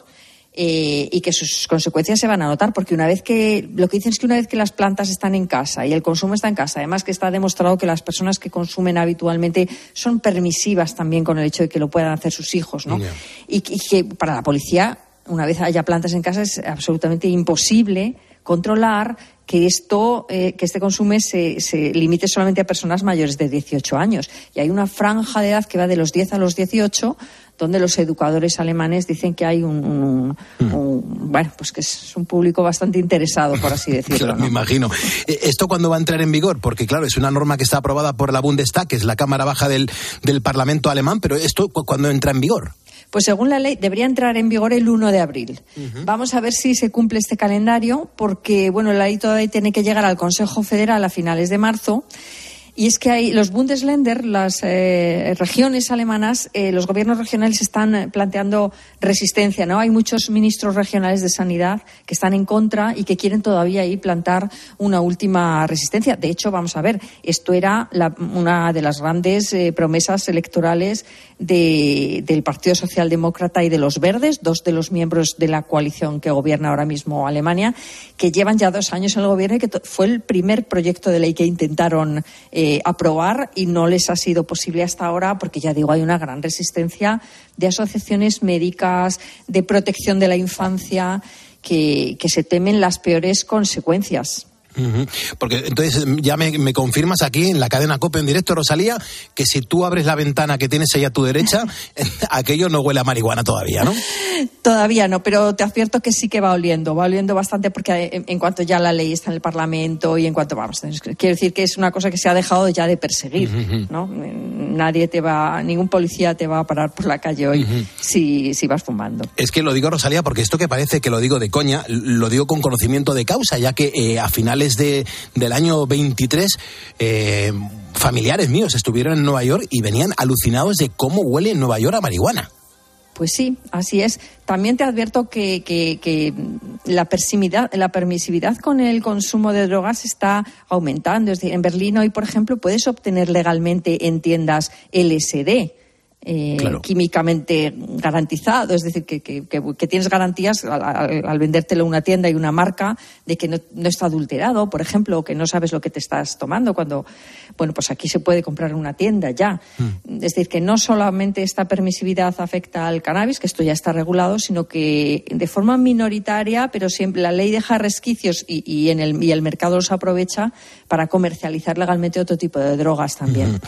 eh, y que sus consecuencias se van a notar, porque una vez que, lo que dicen es que una vez que las plantas están en casa y el consumo está en casa, además que está demostrado que las personas que consumen habitualmente son permisivas también con el hecho de que lo puedan hacer sus hijos, ¿no? Yeah. Y, y que para la policía, una vez haya plantas en casa, es absolutamente imposible controlar que esto, eh, que este consumo se, se, limite solamente a personas mayores de 18 años. Y hay una franja de edad que va de los 10 a los 18, donde los educadores alemanes dicen que hay un, un, mm. un bueno, pues que es un público bastante interesado, por así (laughs) decirlo. claro, ¿no? Me imagino. Eh, ¿Esto cuándo va a entrar en vigor? Porque, claro, es una norma que está aprobada por la Bundestag, que es la Cámara Baja del, del Parlamento alemán, pero ¿esto cuándo entra en vigor? Pues según la ley debería entrar en vigor el 1 de abril. Uh -huh. Vamos a ver si se cumple este calendario porque bueno, la ley todavía tiene que llegar al Consejo Federal a finales de marzo. Y es que hay los Bundesländer, las eh, regiones alemanas, eh, los gobiernos regionales están planteando resistencia, ¿no? Hay muchos ministros regionales de sanidad que están en contra y que quieren todavía ahí plantar una última resistencia. De hecho, vamos a ver, esto era la, una de las grandes eh, promesas electorales de, del Partido Socialdemócrata y de los Verdes, dos de los miembros de la coalición que gobierna ahora mismo Alemania, que llevan ya dos años en el gobierno y que fue el primer proyecto de ley que intentaron eh, aprobar y no les ha sido posible hasta ahora porque, ya digo, hay una gran resistencia de asociaciones médicas, de protección de la infancia, que, que se temen las peores consecuencias. Porque entonces ya me, me confirmas aquí en la cadena COPE en directo, Rosalía, que si tú abres la ventana que tienes ahí a tu derecha, (laughs) aquello no huele a marihuana todavía, ¿no? Todavía no, pero te advierto que sí que va oliendo, va oliendo bastante porque en, en cuanto ya la ley está en el Parlamento y en cuanto vamos, quiero decir que es una cosa que se ha dejado ya de perseguir, ¿no? Nadie te va, ningún policía te va a parar por la calle hoy si, si vas fumando. Es que lo digo, Rosalía, porque esto que parece que lo digo de coña, lo digo con conocimiento de causa, ya que eh, a finales de, del año 23, eh, familiares míos estuvieron en Nueva York y venían alucinados de cómo huele en Nueva York a marihuana. Pues sí, así es. También te advierto que, que- que la, la permisividad con el consumo de drogas está aumentando. Es decir, en Berlín hoy, por ejemplo, puedes obtener legalmente en tiendas LSD. Eh, Claro. químicamente garantizado, es decir, que, que- tienes garantías al, al- al vendértelo una tienda y una marca de que no, no está adulterado, por ejemplo, o que no sabes lo que te estás tomando cuando, bueno, pues aquí se puede comprar en una tienda ya. Es decir, que no solamente esta permisividad afecta al cannabis, que esto ya está regulado, sino que de forma minoritaria, pero siempre la ley deja resquicios y, y en el, y el mercado los aprovecha para comercializar legalmente otro tipo de drogas también.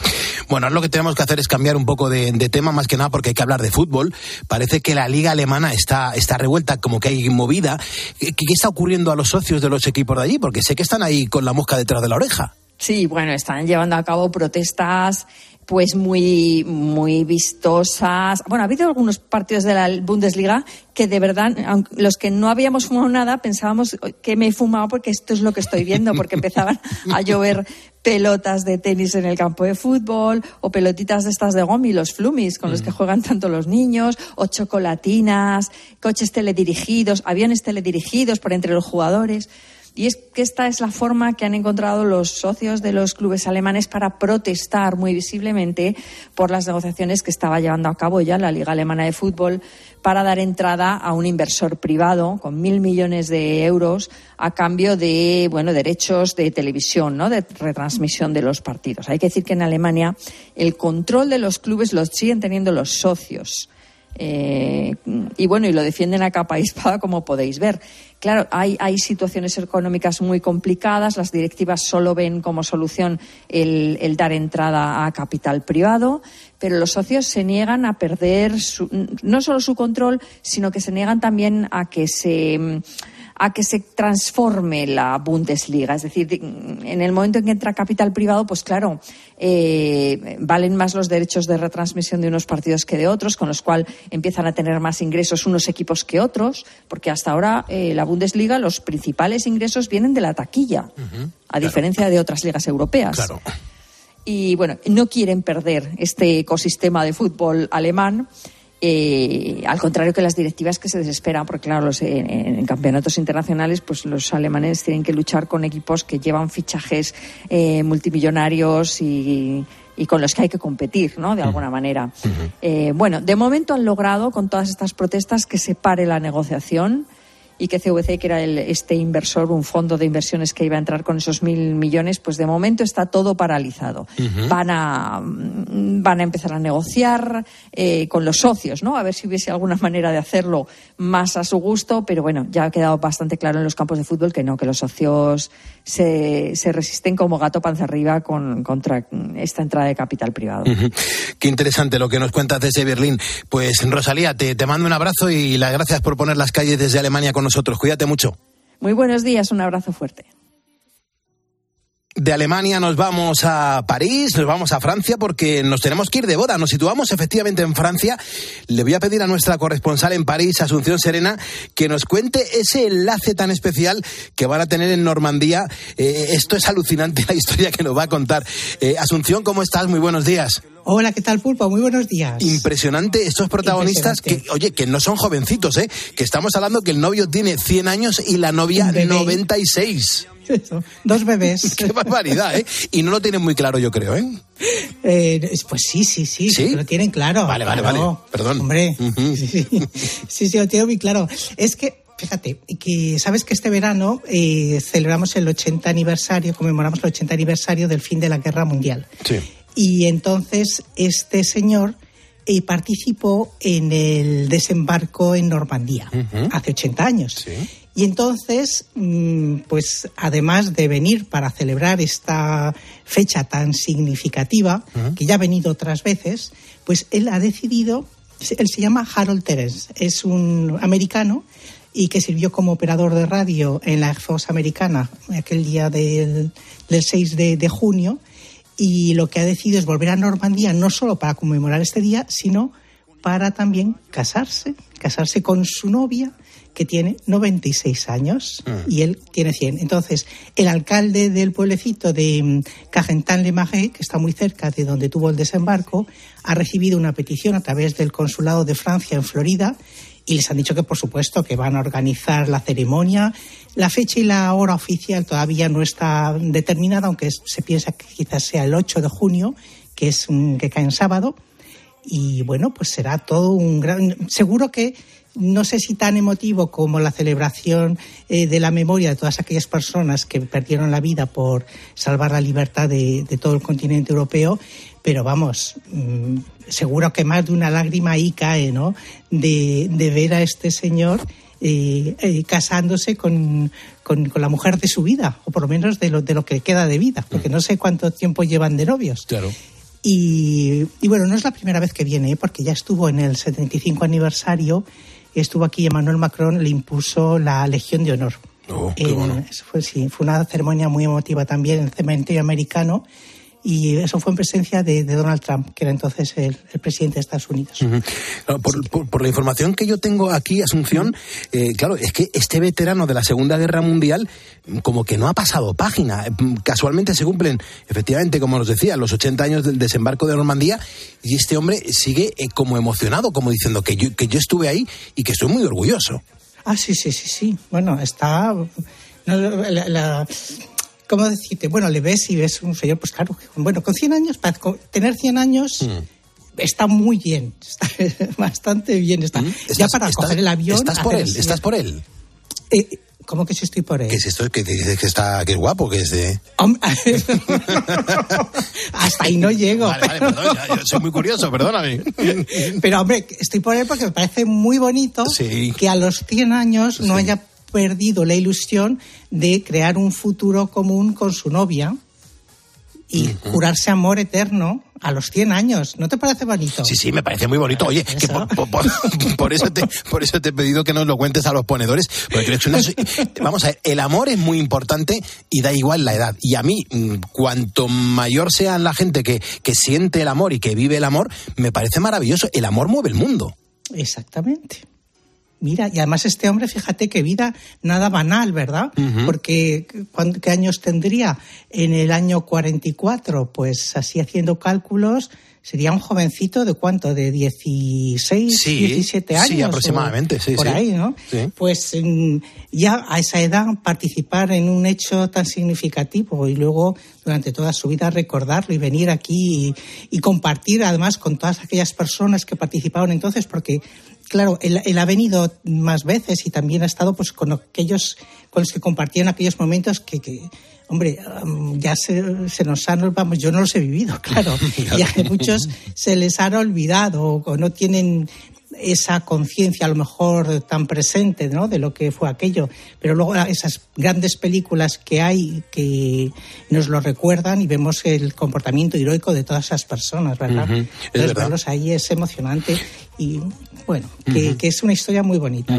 Bueno, ahora lo que tenemos que hacer es cambiar un poco de, de tema, más que nada porque hay que hablar de fútbol. Parece que la liga alemana está, está revuelta, como que hay movida. ¿Qué, qué está ocurriendo a los socios de los equipos de allí? Porque sé que están ahí con la mosca detrás de la oreja. Sí, bueno, están llevando a cabo protestas pues muy muy vistosas. Bueno, ha habido algunos partidos de la Bundesliga que de verdad, los que no habíamos fumado nada, pensábamos que me he fumado porque esto es lo que estoy viendo, porque empezaban a llover (laughs) pelotas de tenis en el campo de fútbol o pelotitas de estas de gomi, los flumis con los que juegan tanto los niños, o chocolatinas, coches teledirigidos, aviones teledirigidos por entre los jugadores. Y es que esta es la forma que han encontrado los socios de los clubes alemanes para protestar muy visiblemente por las negociaciones que estaba llevando a cabo ya la Liga Alemana de Fútbol para dar entrada a un inversor privado con mil millones de euros a cambio de bueno derechos de televisión, ¿no? de retransmisión de los partidos. Hay que decir que en Alemania el control de los clubes lo siguen teniendo los socios. Eh, y bueno, y lo defienden a capa y espada, como podéis ver. Claro, hay, hay situaciones económicas muy complicadas, las directivas solo ven como solución el, el dar entrada a capital privado, pero los socios se niegan a perder su- no solo su control, sino que se niegan también a que se a que se transforme la Bundesliga. Es decir, en el momento en que entra capital privado, pues claro, eh, valen más los derechos de retransmisión de unos partidos que de otros, con los cuales empiezan a tener más ingresos unos equipos que otros, porque hasta ahora eh, la Bundesliga, los principales ingresos vienen de la taquilla, a diferencia de otras ligas europeas. Y bueno, no quieren perder este ecosistema de fútbol alemán. Eh, al contrario que las directivas que se desesperan, porque claro, los, en, en campeonatos internacionales, pues los alemanes tienen que luchar con equipos que llevan fichajes eh, multimillonarios y, y con los que hay que competir, ¿no? De alguna manera. Eh, bueno, de momento han logrado con todas estas protestas que se pare la negociación y que CVC, que era el, este inversor, un fondo de inversiones que iba a entrar con esos mil millones, pues de momento está todo paralizado. Van a van a empezar a negociar eh, con los socios, ¿no? A ver si hubiese alguna manera de hacerlo más a su gusto, pero bueno, ya ha quedado bastante claro en los campos de fútbol que no, que los socios se, se resisten como gato panza arriba con, contra esta entrada de capital privado. Qué interesante lo que nos cuentas desde Berlín. Pues Rosalía, te, te mando un abrazo y las gracias por poner las calles desde Alemania con nosotros. Cuídate mucho. Muy buenos días, un abrazo fuerte. De Alemania nos vamos a París, nos vamos a Francia porque nos tenemos que ir de boda. Nos situamos efectivamente en Francia. Le voy a pedir a nuestra corresponsal en París, Asunción Serena, que nos cuente ese enlace tan especial que van a tener en Normandía. Eh, esto es alucinante (laughs) la historia que nos va a contar. Eh, Asunción, ¿cómo estás? Muy buenos días. Hola, ¿qué tal, Pulpo? Muy buenos días. Impresionante estos protagonistas que, oye, que no son jovencitos, ¿eh? Que estamos hablando que el novio tiene 100 años y la novia 96. Eso, dos bebés. (laughs) Qué barbaridad, ¿eh? Y no lo tienen muy claro, yo creo, ¿eh? Eh, pues sí, sí, sí, ¿Sí? lo tienen claro. Vale, vale, claro. vale. Perdón. Hombre, (laughs) sí, sí, sí, sí, lo tienen muy claro. Es que, fíjate, que sabes que este verano eh, celebramos el 80 aniversario, conmemoramos el 80 aniversario del fin de la Guerra Mundial. Sí. Y entonces este señor y participó en el desembarco en Normandía hace 80 años. Y entonces, mm, pues además de venir para celebrar esta fecha tan significativa, que ya ha venido otras veces, pues él ha decidido, él se llama Harold Terence, es un americano y que sirvió como operador de radio en la Air Force americana aquel día del, del 6 de, de junio y lo que ha decidido es volver a Normandía no solo para conmemorar este día, sino para también casarse, casarse con su novia que tiene 96 años y él tiene 100. Entonces, el alcalde del pueblecito de mm, Cajentan-le-Marais, que está muy cerca de donde tuvo el desembarco, ha recibido una petición a través del consulado de Francia en Florida y les han dicho que, por supuesto, que van a organizar la ceremonia. La fecha y la hora oficial todavía no está determinada, aunque se piensa que quizás sea el 8 de junio, que es que cae en sábado. Y bueno, pues será todo un gran. Seguro que no sé si tan emotivo como la celebración eh, de la memoria de todas aquellas personas que perdieron la vida por salvar la libertad de, de todo el continente europeo, pero vamos, mm, seguro que más de una lágrima ahí cae, ¿no? De, de ver a este señor eh, eh, casándose con, con, con la mujer de su vida, o por lo menos de lo, de lo que queda de vida, porque no sé cuánto tiempo llevan de novios. Claro. Y, y bueno, no es la primera vez que viene, ¿eh? porque ya estuvo en el 75 aniversario, estuvo aquí Emmanuel Macron, le impuso la Legión de Honor. Oh, qué En- bueno. fue, sí, fue una ceremonia muy emotiva también en el cementerio americano y eso fue en presencia de, de Donald Trump, que era entonces el, el presidente de Estados Unidos. Ujú. Claro, Por, por- por la información que yo tengo aquí, Asunción, eh, claro, es que este veterano de la Segunda Guerra Mundial como que no ha pasado página. Eh, Casualmente se cumplen, efectivamente, como nos decía, los 80 años del desembarco de Normandía y este hombre sigue eh, como emocionado, como diciendo que yo, que yo estuve ahí y que estoy muy orgulloso. Ah, sí, sí, sí, sí. Bueno, está. la- la- ¿Cómo decirte? Bueno, le ves y ves un señor, pues claro, bueno, con 100 años, para tener 100 años. Está muy bien, (laughs) está bastante bien. Está. ya Mm. ¿Estás- para estás- coger el avión. ¿Estás por él? el- ¿Estás por él? Eh, ¿Cómo que si estoy por él? Que es esto, que, que- que está, que es guapo, que es de... (laughs) Hasta ahí no llego. Vale, vale, perdón, ya- yo soy muy curioso, perdóname. (laughs) Pero hombre, estoy por él porque me parece muy bonito que a los 100 años no haya perdido la ilusión de crear un futuro común con su novia y jurarse amor eterno a los 100 años. ¿No te parece bonito? Sí, sí, me parece muy bonito. Oye, que por, por- por- por eso te, por eso te he pedido que nos lo cuentes a los ponedores. Porque una- vamos a ver, el amor es muy importante y da igual la edad. Y a mí, mm, cuanto mayor sea la gente que, que siente el amor y que vive el amor, me parece maravilloso. El amor mueve el mundo. Exactamente. Mira, y además este hombre, fíjate qué vida nada banal, ¿verdad? Porque ¿cuán- ¿qué años tendría? En el año 44, pues así haciendo cálculos, sería un jovencito de cuánto, de 16, Sí, 17 años. sí, o aproximadamente, sí, Por sí. ahí, ¿no? Sí. Pues mm, ya a esa edad participar en un hecho tan significativo y luego durante toda su vida recordarlo y venir aquí y, y compartir además con todas aquellas personas que participaron entonces, porque claro, él, él ha venido más veces y también ha estado pues con aquellos con los que compartieron aquellos momentos que, que, hombre, ya se, se nos han, vamos, yo no los he vivido, (laughs) claro, (laughs) y a muchos se les han olvidado o no tienen esa conciencia a lo mejor tan presente ¿no? de lo que fue aquello, pero luego esas grandes películas que hay que nos lo recuerdan y vemos el comportamiento heroico de todas esas personas, ¿verdad? Ujú, es Entonces, verdad. verlos ahí es emocionante y bueno, que, que es una historia muy bonita.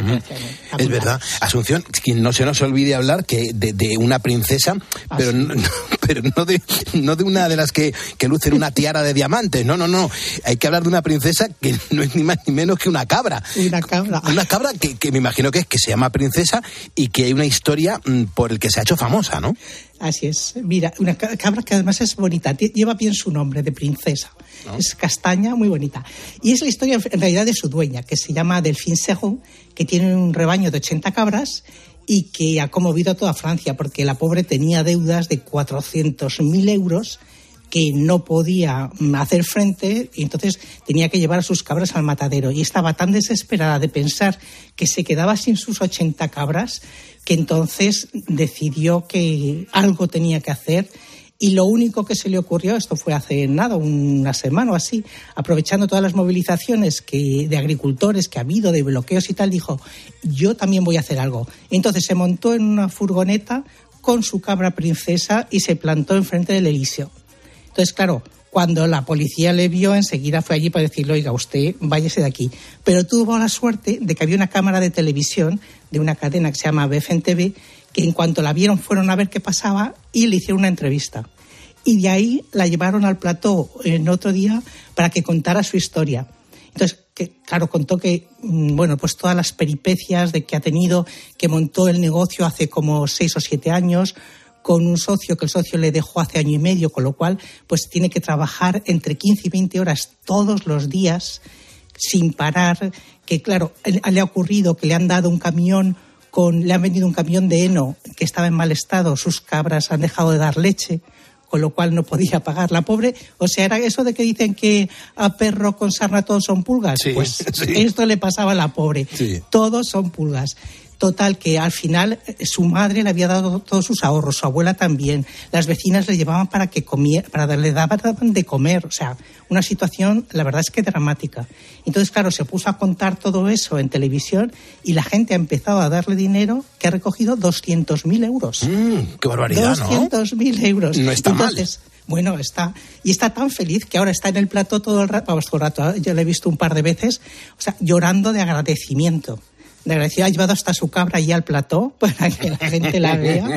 Es verdad. Asunción, que no se nos olvide hablar que de, de una princesa, Ah, pero, no, no- pero no, de, no de una de las que, que lucen una tiara de diamantes. No, no, no. Hay que hablar de una princesa que (laughs) no es ni más ni menos que una cabra. Una cabra. Una cabra que, que me imagino que es que se llama princesa y que hay una historia mm, por el que se ha hecho famosa, ¿no? Así es. Mira, una ca- cabra que además es bonita, lleva bien su nombre de princesa. Es castaña, muy bonita. Y es la historia en realidad de su dueña, que se llama Delphine Serron, que tiene un rebaño de 80 cabras y que ha conmovido a toda Francia, porque la pobre tenía deudas de 400.000 euros que no podía hacer frente y entonces tenía que llevar a sus cabras al matadero. Y estaba tan desesperada de pensar que se quedaba sin sus 80 cabras que entonces decidió que algo tenía que hacer Y lo único que se le ocurrió, esto fue hace nada, una semana o así, aprovechando todas las movilizaciones que, de agricultores que ha habido, de bloqueos y tal, dijo, yo también voy a hacer algo. Entonces se montó en una furgoneta con su cabra princesa y se plantó enfrente del Elíseo. Entonces, claro, cuando la policía le vio, enseguida fue allí para decirle, oiga, usted váyase de aquí. Pero tuvo la suerte de que había una cámara de televisión de una cadena que se llama BFN TV, que en cuanto la vieron fueron a ver qué pasaba y le hicieron una entrevista. Y de ahí la llevaron al plató en otro día para que contara su historia. Entonces, que, claro, contó que, mm, bueno, pues todas las peripecias de que ha tenido, que montó el negocio hace como seis o siete años, con un socio que el socio le dejó hace año y medio, con lo cual pues tiene que trabajar entre 15 y 20 horas todos los días sin parar, que claro, le ha ocurrido que le han dado un camión con le han vendido un camión de heno que estaba en mal estado, sus cabras han dejado de dar leche, con lo cual no podía pagar. La pobre, o sea, era eso de que dicen que a perro con sarna todos son pulgas. Sí, pues (laughs) sí. esto le pasaba a la pobre. Sí. Todos son pulgas. Total, que al final eh, su madre le había dado todos sus ahorros, su abuela también. Las vecinas le llevaban para que comiera, para darle daban de comer. O sea, una situación, la verdad es que dramática. Entonces, claro, se puso a contar todo eso en televisión y la gente ha empezado a darle dinero que ha recogido 200.000 euros. Mm, qué barbaridad, ¿no? 200.000 euros. No está mal. Bueno, está. Y está tan feliz que ahora está en el plató todo el rato. Vamos, todo el rato. ¿eh? Yo lo he visto un par de veces. O sea, llorando de agradecimiento. De agradecimiento. Ha llevado hasta su cabra allí al plató (laughs) para que la gente la vea.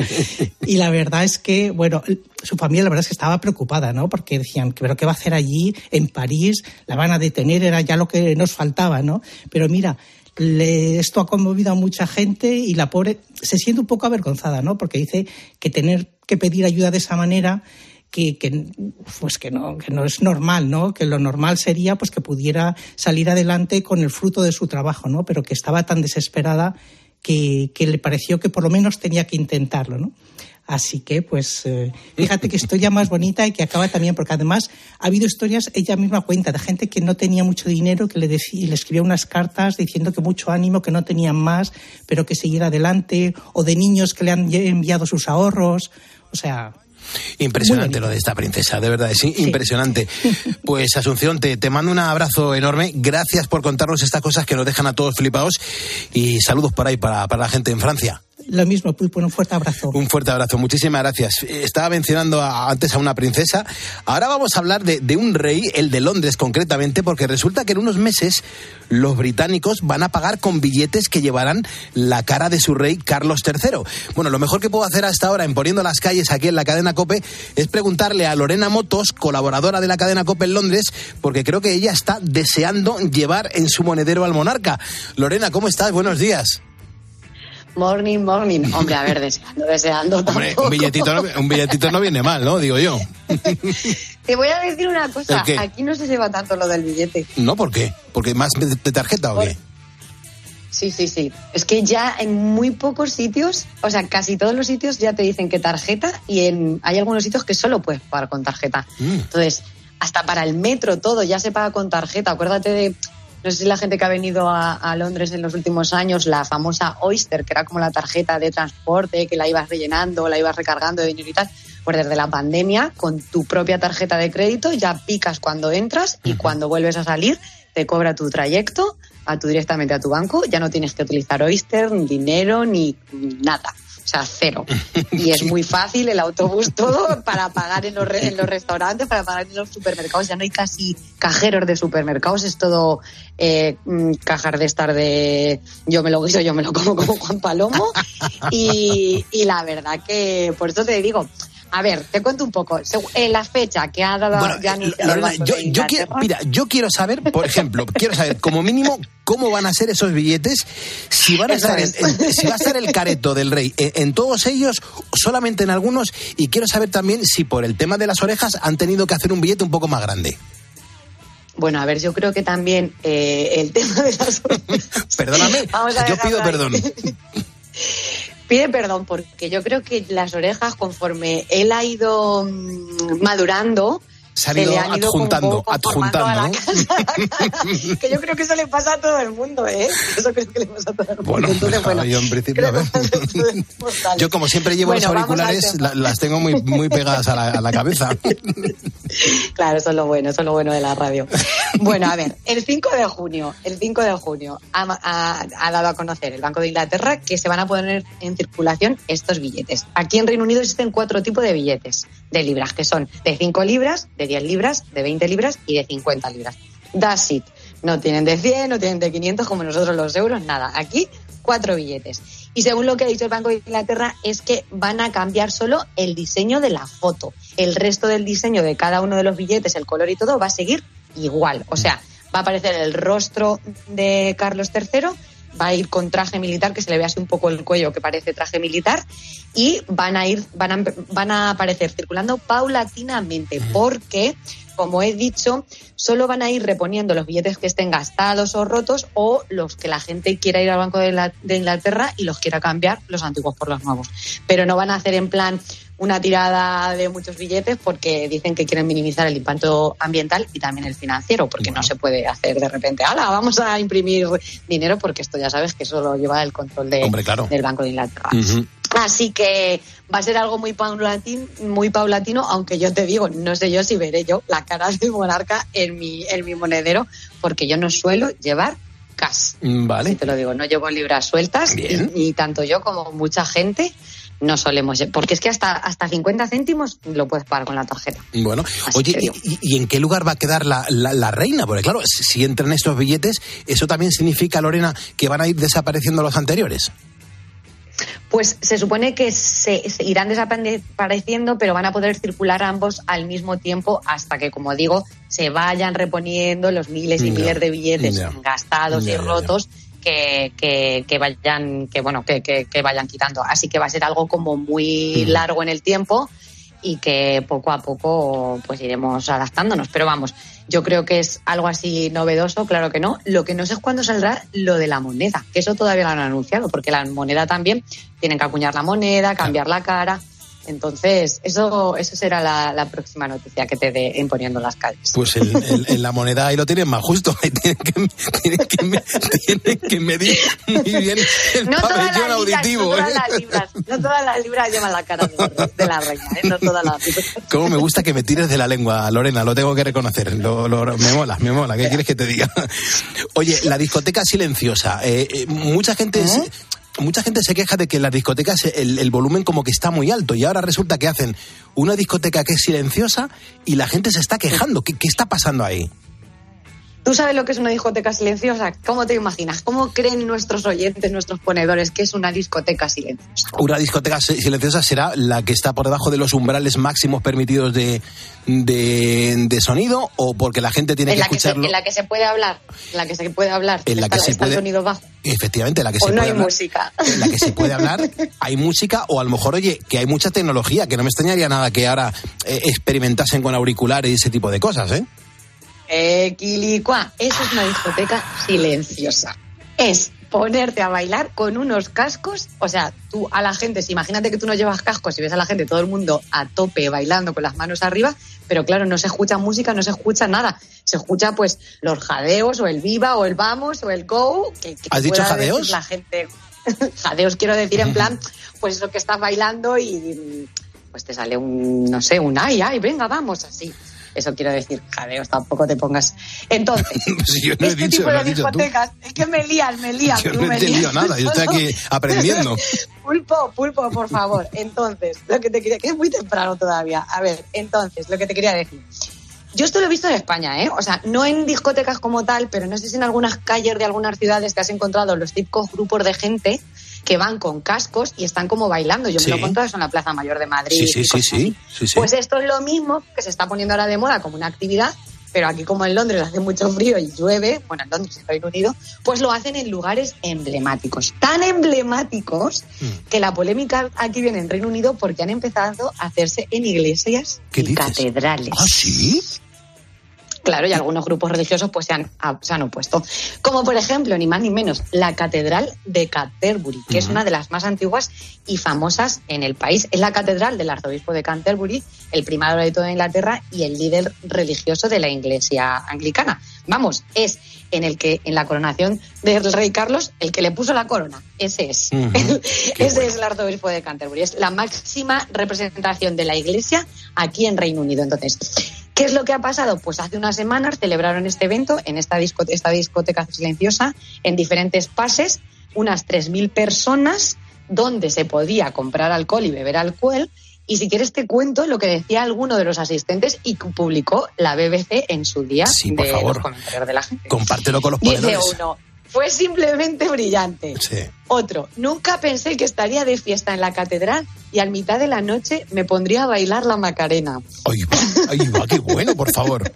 Y la verdad es que, bueno, su familia la verdad es que estaba preocupada, ¿no? Porque decían, ¿pero qué va a hacer allí en París? La van a detener, era ya lo que nos faltaba, ¿no? Pero mira, le- esto ha conmovido a mucha gente y la pobre se siente un poco avergonzada, ¿no? Porque dice que tener que pedir ayuda de esa manera que, pues que no que no es normal no que lo normal sería pues que pudiera salir adelante con el fruto de su trabajo no pero que estaba tan desesperada que, que le pareció que por lo menos tenía que intentarlo no Así que, pues, eh, fíjate que historia más bonita y que acaba también, porque además ha habido historias, ella misma cuenta, de gente que no tenía mucho dinero, que le, decía, le escribía unas cartas diciendo que mucho ánimo, que no tenían más, pero que siguiera adelante, o de niños que le han enviado sus ahorros. O sea, Impresionante lo de esta princesa, de verdad, es impresionante. (laughs) Pues Asunción, te, te mando un abrazo enorme. Gracias por contarnos estas cosas que nos dejan a todos flipados. Y saludos por ahí para, para la gente en Francia. Lo mismo, Pulpo, un fuerte abrazo. Un fuerte abrazo, muchísimas gracias. Eh, Estaba mencionando antes a una princesa. Ahora vamos a hablar de, de un rey, el de Londres concretamente, porque resulta que en unos meses los británicos van a pagar con billetes que llevarán la cara de su rey Carlos III. Bueno, lo mejor que puedo hacer hasta ahora en poniendo las calles aquí en la cadena Cope es preguntarle a Lorena Motos, colaboradora de la cadena Cope en Londres, porque creo que ella está deseando llevar en su monedero al monarca. Lorena, ¿cómo estás? Buenos días. Morning, morning. Hombre, a ver, deseando, deseando Hombre, tampoco. un billetito, no, un billetito no viene mal, ¿no? Digo yo. Te voy a decir una cosa. Aquí no se lleva tanto lo del billete. ¿No? ¿Por qué? ¿Porque más de, de tarjeta o qué? Sí, sí, sí. Es que ya en muy pocos sitios, o sea, casi todos los sitios ya te dicen que tarjeta y en, hay algunos sitios que solo puedes pagar con tarjeta. Mm. Entonces, hasta para el metro todo ya se paga con tarjeta. Acuérdate de, no sé si la gente que ha venido a, a Londres en los últimos años, la famosa Oyster, que era como la tarjeta de transporte, que la ibas rellenando, la ibas recargando de dinero y tal. Pues desde la pandemia, con tu propia tarjeta de crédito, ya picas cuando entras y cuando vuelves a salir, te cobra tu trayecto a tu directamente a tu banco, ya no tienes que utilizar Oyster, ni dinero, ni nada. O sea, cero. Y es muy fácil el autobús todo para pagar en los, re- en los restaurantes, para pagar en los supermercados. Ya no hay casi cajeros de supermercados, es todo eh, mm, cajar de estar de yo me lo guiso, yo me lo como como Juan Palomo. Y, y la verdad que, por eso te digo, a ver, te cuento un poco. Eh, la fecha que ha dado ya el Lorena, Banco yo, quiero, mira, yo quiero saber, por (laughs) ejemplo, quiero saber como mínimo cómo van a ser esos billetes, si van a Eso estar, en- es. en- si va a estar el careto del rey en, en todos ellos, solamente en algunos, y quiero saber también si por el tema de las orejas han tenido que hacer un billete un poco más grande. Bueno, a ver, yo creo que también eh, el tema de las (laughs) Perdóname, Vamos a yo pido perdón. (laughs) Pide perdón, porque yo creo que las orejas, conforme él ha ido mm, madurando, Se han ido le han ido adjuntando, a la adjuntando, (laughs) que yo creo que eso le pasa a todo el mundo, ¿eh? Eso creo que le pasa a todo el mundo. Bueno, Entonces, bueno, yo en principio, a ver. (laughs) Yo como siempre llevo Bueno, los auriculares, la- las tengo muy, muy pegadas a la, a la cabeza. (laughs) Claro, eso es lo bueno, eso es lo bueno de la radio. Bueno, a ver, el 5 de junio, el 5 de junio ha, ha- ha dado a conocer el Banco de Inglaterra que se van a poner en circulación estos billetes. Aquí en Reino Unido existen cuatro tipos de billetes de libras, que son de 5 libras, de 10 libras, de 20 libras y de 50 libras. That's it. No tienen de 100, no tienen de 500 como nosotros los euros, nada. Aquí cuatro billetes. Y según lo que ha dicho el Banco de Inglaterra es que van a cambiar solo el diseño de la foto. El resto del diseño de cada uno de los billetes, el color y todo, va a seguir igual. O sea, va a aparecer el rostro de Carlos III, va a ir con traje militar, que se le ve así un poco el cuello que parece traje militar, y van a ir, van a, van a aparecer circulando paulatinamente, porque, como he dicho, solo van a ir reponiendo los billetes que estén gastados o rotos o los que la gente quiera ir al Banco de, la- de Inglaterra y los quiera cambiar los antiguos por los nuevos. Pero no van a hacer en plan una tirada de muchos billetes porque dicen que quieren minimizar el impacto ambiental y también el financiero, porque no se puede hacer de repente, ¡hala! Vamos a imprimir dinero porque esto ya sabes que eso lo lleva el control de- Hombre, claro. del Banco de Inglaterra. Así que va a ser algo muy paulatino, muy paulatino, aunque yo te digo, no sé yo si veré yo la cara del monarca en mi, en mi monedero, porque yo no suelo llevar cash. Mm, Vale. Si te lo digo, no llevo libras sueltas y tanto yo como mucha gente no solemos, porque es que hasta, hasta 50 céntimos lo puedes pagar con la tarjeta. Bueno, Así oye. ¿y, y en qué lugar va a quedar la, la- la reina? Porque claro, si, entran estos billetes, eso también significa, Lorena, que van a ir desapareciendo los anteriores. Pues se supone que se, se irán desapareciendo, pero van a poder circular ambos al mismo tiempo hasta que, como digo, se vayan reponiendo los miles y miles de billetes gastados y rotos que, que, que vayan que bueno que, que, vayan quitando. Así que va a ser algo como muy largo en el tiempo y que poco a poco pues iremos adaptándonos. Pero vamos, yo creo que es algo así novedoso, claro que no. Lo que no sé es cuándo saldrá lo de la moneda, que eso todavía lo han anunciado, porque la moneda también tienen que acuñar la moneda, cambiar la cara. Entonces, eso, eso será la, la próxima noticia que te dé en poniendo las calles. Pues en, en- en la moneda ahí lo tienen más justo. Ahí tienen que, tienen que, me- tienen que medir muy bien el No todas, pabellón libras, auditivo. no todas ¿eh? las libras, no todas las libras llevan la cara de, la- de la reina, ¿eh? no todas las. Cómo me gusta que me tires de la lengua, Lorena, lo tengo que reconocer. Lo- lo- me mola, me mola. ¿Qué quieres que te diga? Oye, la discoteca silenciosa. Eh, eh, mucha gente... se- Mucha gente se queja de que en las discotecas el, el volumen como que está muy alto y ahora resulta que hacen una discoteca que es silenciosa y la gente se está quejando. ¿Qué, qué está pasando ahí? ¿Tú sabes lo que es una discoteca silenciosa? ¿Cómo te imaginas? ¿Cómo creen nuestros oyentes, nuestros ponedores, que es una discoteca silenciosa? Una discoteca si- silenciosa será la que está por debajo de los umbrales máximos permitidos de, de, de sonido o porque la gente tiene En que la que, se, escucharlo. en la que se puede hablar, en la que se puede hablar, En la que se está puede- sonido bajo, Efectivamente, la que o se no puede hay hablar. música. en la que se puede hablar, (laughs) hay música o a lo mejor, oye, que hay mucha tecnología, que no me extrañaría nada que ahora eh, experimentasen con auriculares y ese tipo de cosas, ¿eh? Equilicua, eso es una discoteca silenciosa. Es ponerte a bailar con unos cascos, o sea, tú a la gente, si imagínate que tú no llevas cascos y ves a la gente, todo el mundo a tope bailando con las manos arriba, pero claro, no se escucha música, no se escucha nada. Se escucha pues los jadeos o el viva o el vamos o el go. Que, que ¿Has dicho jadeos? La gente, (laughs) jadeos quiero decir en plan, pues eso que estás bailando y pues te sale un, no sé, un ay, ay, venga, vamos, así. Eso quiero decir, jadeos, tampoco te pongas. Entonces, (laughs) Si yo no he este dicho, tipo de discotecas, es que me lían, me lían. Yo no he me entendido lías. nada, yo estoy aquí (laughs) aprendiendo. Pulpo, pulpo, por favor. Entonces, lo que te quería, que es muy temprano todavía. A ver, entonces, lo que te quería decir. Yo esto lo he visto en España, ¿eh? O sea, no en discotecas como tal, pero no sé si en algunas calles de algunas ciudades te has encontrado los típicos grupos de gente que van con cascos y están como bailando. Yo Sí. me lo he encontrado eso en la Plaza Mayor de Madrid. Sí, sí, sí, sí, sí, sí. Pues esto es lo mismo que se está poniendo ahora de moda como una actividad, pero aquí como en Londres hace mucho frío y llueve, bueno, en Londres, en Reino Unido, pues lo hacen en lugares emblemáticos. Tan emblemáticos Mm. que la polémica aquí viene en Reino Unido porque han empezado a hacerse en iglesias ¿Qué y dices? catedrales. ¿Ah, sí? Claro, y algunos grupos religiosos pues se han, a- se han opuesto. Como por ejemplo, ni más ni menos, la Catedral de Canterbury, que es una de las más antiguas y famosas en el país. Es la catedral del arzobispo de Canterbury, el primado de toda Inglaterra y el líder religioso de la Iglesia anglicana. Vamos, es en el que en la coronación del rey Carlos el que le puso la corona. Ese es. (laughs) Ese es el arzobispo de Canterbury. Es la máxima representación de la Iglesia aquí en Reino Unido. Entonces, ¿qué es lo que ha pasado? Pues hace unas semanas celebraron este evento en esta, discote- esta discoteca silenciosa en diferentes pases, unas 3.000 personas donde se podía comprar alcohol y beber alcohol. Y si quieres te cuento lo que decía alguno de los asistentes y que publicó la BBC en su día Sí, por de favor. los comentarios de la gente. Compártelo con los Dice ponedores. uno, fue simplemente brillante. Sí. Otro, nunca pensé que estaría de fiesta en la catedral y al mitad de la noche me pondría a bailar la Macarena. Ay, va, qué bueno, por favor.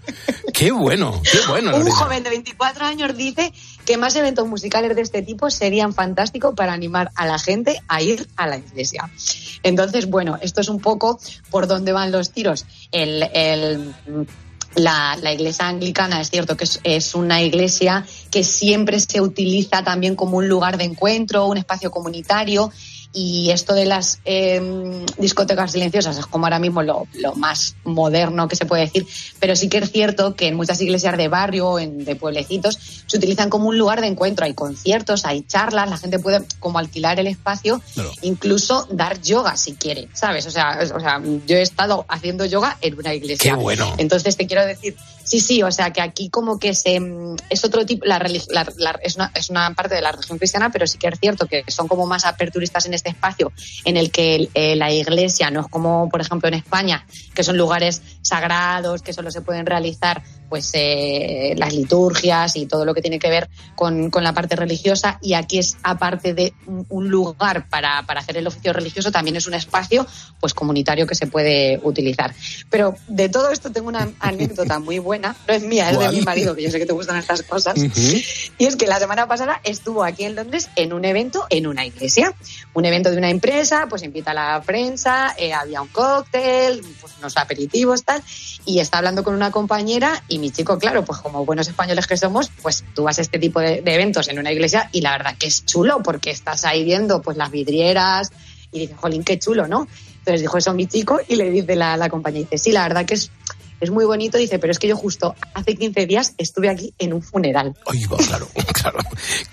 Qué bueno, qué bueno, Un Lorena. joven de 24 años dice que más eventos musicales de este tipo serían fantásticos para animar a la gente a ir a la iglesia. Entonces, bueno, esto es un poco por dónde van los tiros. El, el- la, la iglesia anglicana es cierto que es, es una iglesia que siempre se utiliza también como un lugar de encuentro, un espacio comunitario. Y esto de las eh, discotecas silenciosas es como ahora mismo lo, lo más moderno que se puede decir, pero sí que es cierto que en muchas iglesias de barrio, en, de pueblecitos, se utilizan como un lugar de encuentro. Hay conciertos, hay charlas, la gente puede como alquilar el espacio, incluso dar yoga si quiere, ¿sabes? O sea, o sea, yo he estado haciendo yoga en una iglesia. Qué bueno. Entonces te quiero decir, sí, sí, o sea que aquí como que se mm, es otro tipo, la, la- la- es, una, es una parte de la religión cristiana, pero sí que es cierto que son como más aperturistas en este espacio en el que eh, la iglesia no es como, por ejemplo, en España, que son lugares sagrados, que solo se pueden realizar pues eh, las liturgias y todo lo que tiene que ver con, con la parte religiosa. Y aquí es aparte de un, lugar para, para hacer el oficio religioso también es un espacio pues comunitario que se puede utilizar. Pero de todo esto tengo una (laughs) anécdota muy buena. No es mía es de mi marido que yo sé que te gustan estas cosas. Y es que la semana pasada estuvo aquí en Londres en un evento en una iglesia. Un evento de una empresa pues invita a la prensa eh, había un cóctel pues unos aperitivos y está hablando con una compañera y mi chico, claro, pues como buenos españoles que somos, pues tú vas a este tipo de, de eventos en una iglesia y la verdad que es chulo porque estás ahí viendo pues las vidrieras y dices, jolín, qué chulo, ¿no? Entonces dijo eso a mi chico y le dice la, la compañía, dice, sí, la verdad que es, es muy bonito, dice, pero es que yo justo hace 15 días estuve aquí en un funeral. Va, claro, (laughs) claro.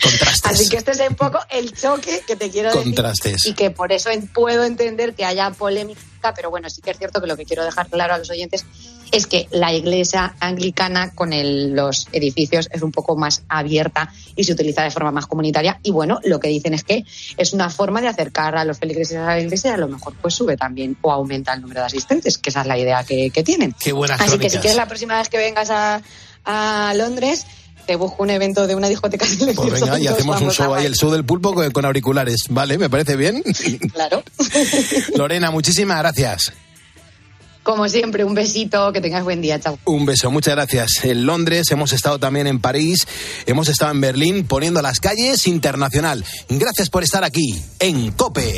Contrastes. Así que este es un poco el choque que te quiero decir. Contrastes. Y que por eso puedo entender que haya polémica, pero bueno, sí que es cierto que lo que quiero dejar claro a los oyentes es que la iglesia anglicana con el- los edificios es un poco más abierta y se utiliza de forma más comunitaria. Y bueno, lo que dicen es que es una forma de acercar a los feligreses a la iglesia y a lo mejor pues sube también o aumenta el número de asistentes, que esa es la idea que, que tienen. Qué buenas Así que si quieres la próxima vez que vengas a, a Londres, te busco un evento de una discoteca Pues silenciosa venga, y hacemos un show ahí, el show del pulpo con, con auriculares. Vale, me parece bien. Claro. (laughs) Lorena, muchísimas gracias. Como siempre, un besito, que tengas buen día, chao. Un beso, muchas gracias. En Londres, hemos estado también en París, hemos estado en Berlín poniendo las calles internacional. Gracias por estar aquí en Cope.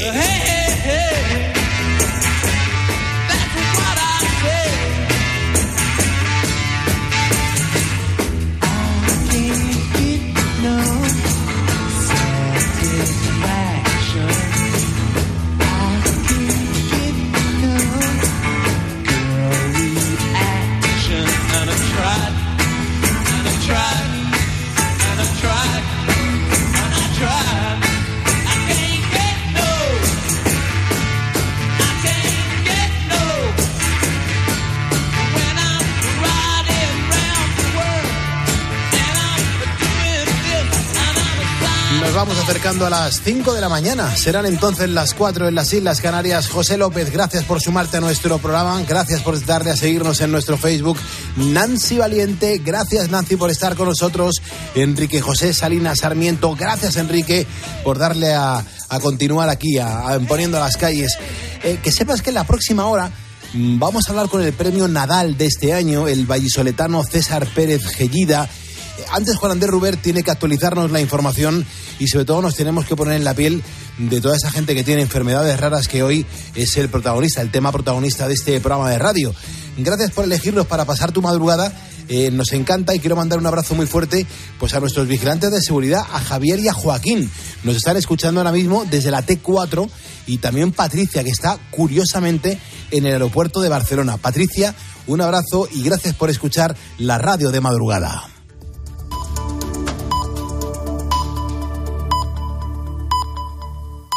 A las 5 de la mañana. Serán entonces las 4 en las Islas Canarias. José López, gracias por sumarte a nuestro programa. Gracias por darle a seguirnos en nuestro Facebook. Nancy Valiente, gracias Nancy por estar con nosotros. Enrique José Salinas Sarmiento, gracias Enrique por darle a, a continuar aquí, a, a- poniendo las calles. Eh, que sepas que en la próxima hora mm, vamos a hablar con el premio Nadal de este año, el vallisoletano César Pérez Gellida. Antes Juan Andrés Ruber tiene que actualizarnos la información y sobre todo nos tenemos que poner en la piel de toda esa gente que tiene enfermedades raras que hoy es el protagonista, el tema protagonista de este programa de radio. Gracias por elegirnos para pasar tu madrugada. eh, nos encanta y quiero mandar un abrazo muy fuerte pues a nuestros vigilantes de seguridad, a Javier y a Joaquín. Nos están escuchando ahora mismo desde la T4 y también Patricia, que está curiosamente en el aeropuerto de Barcelona. Patricia, un abrazo y gracias por escuchar la radio de madrugada.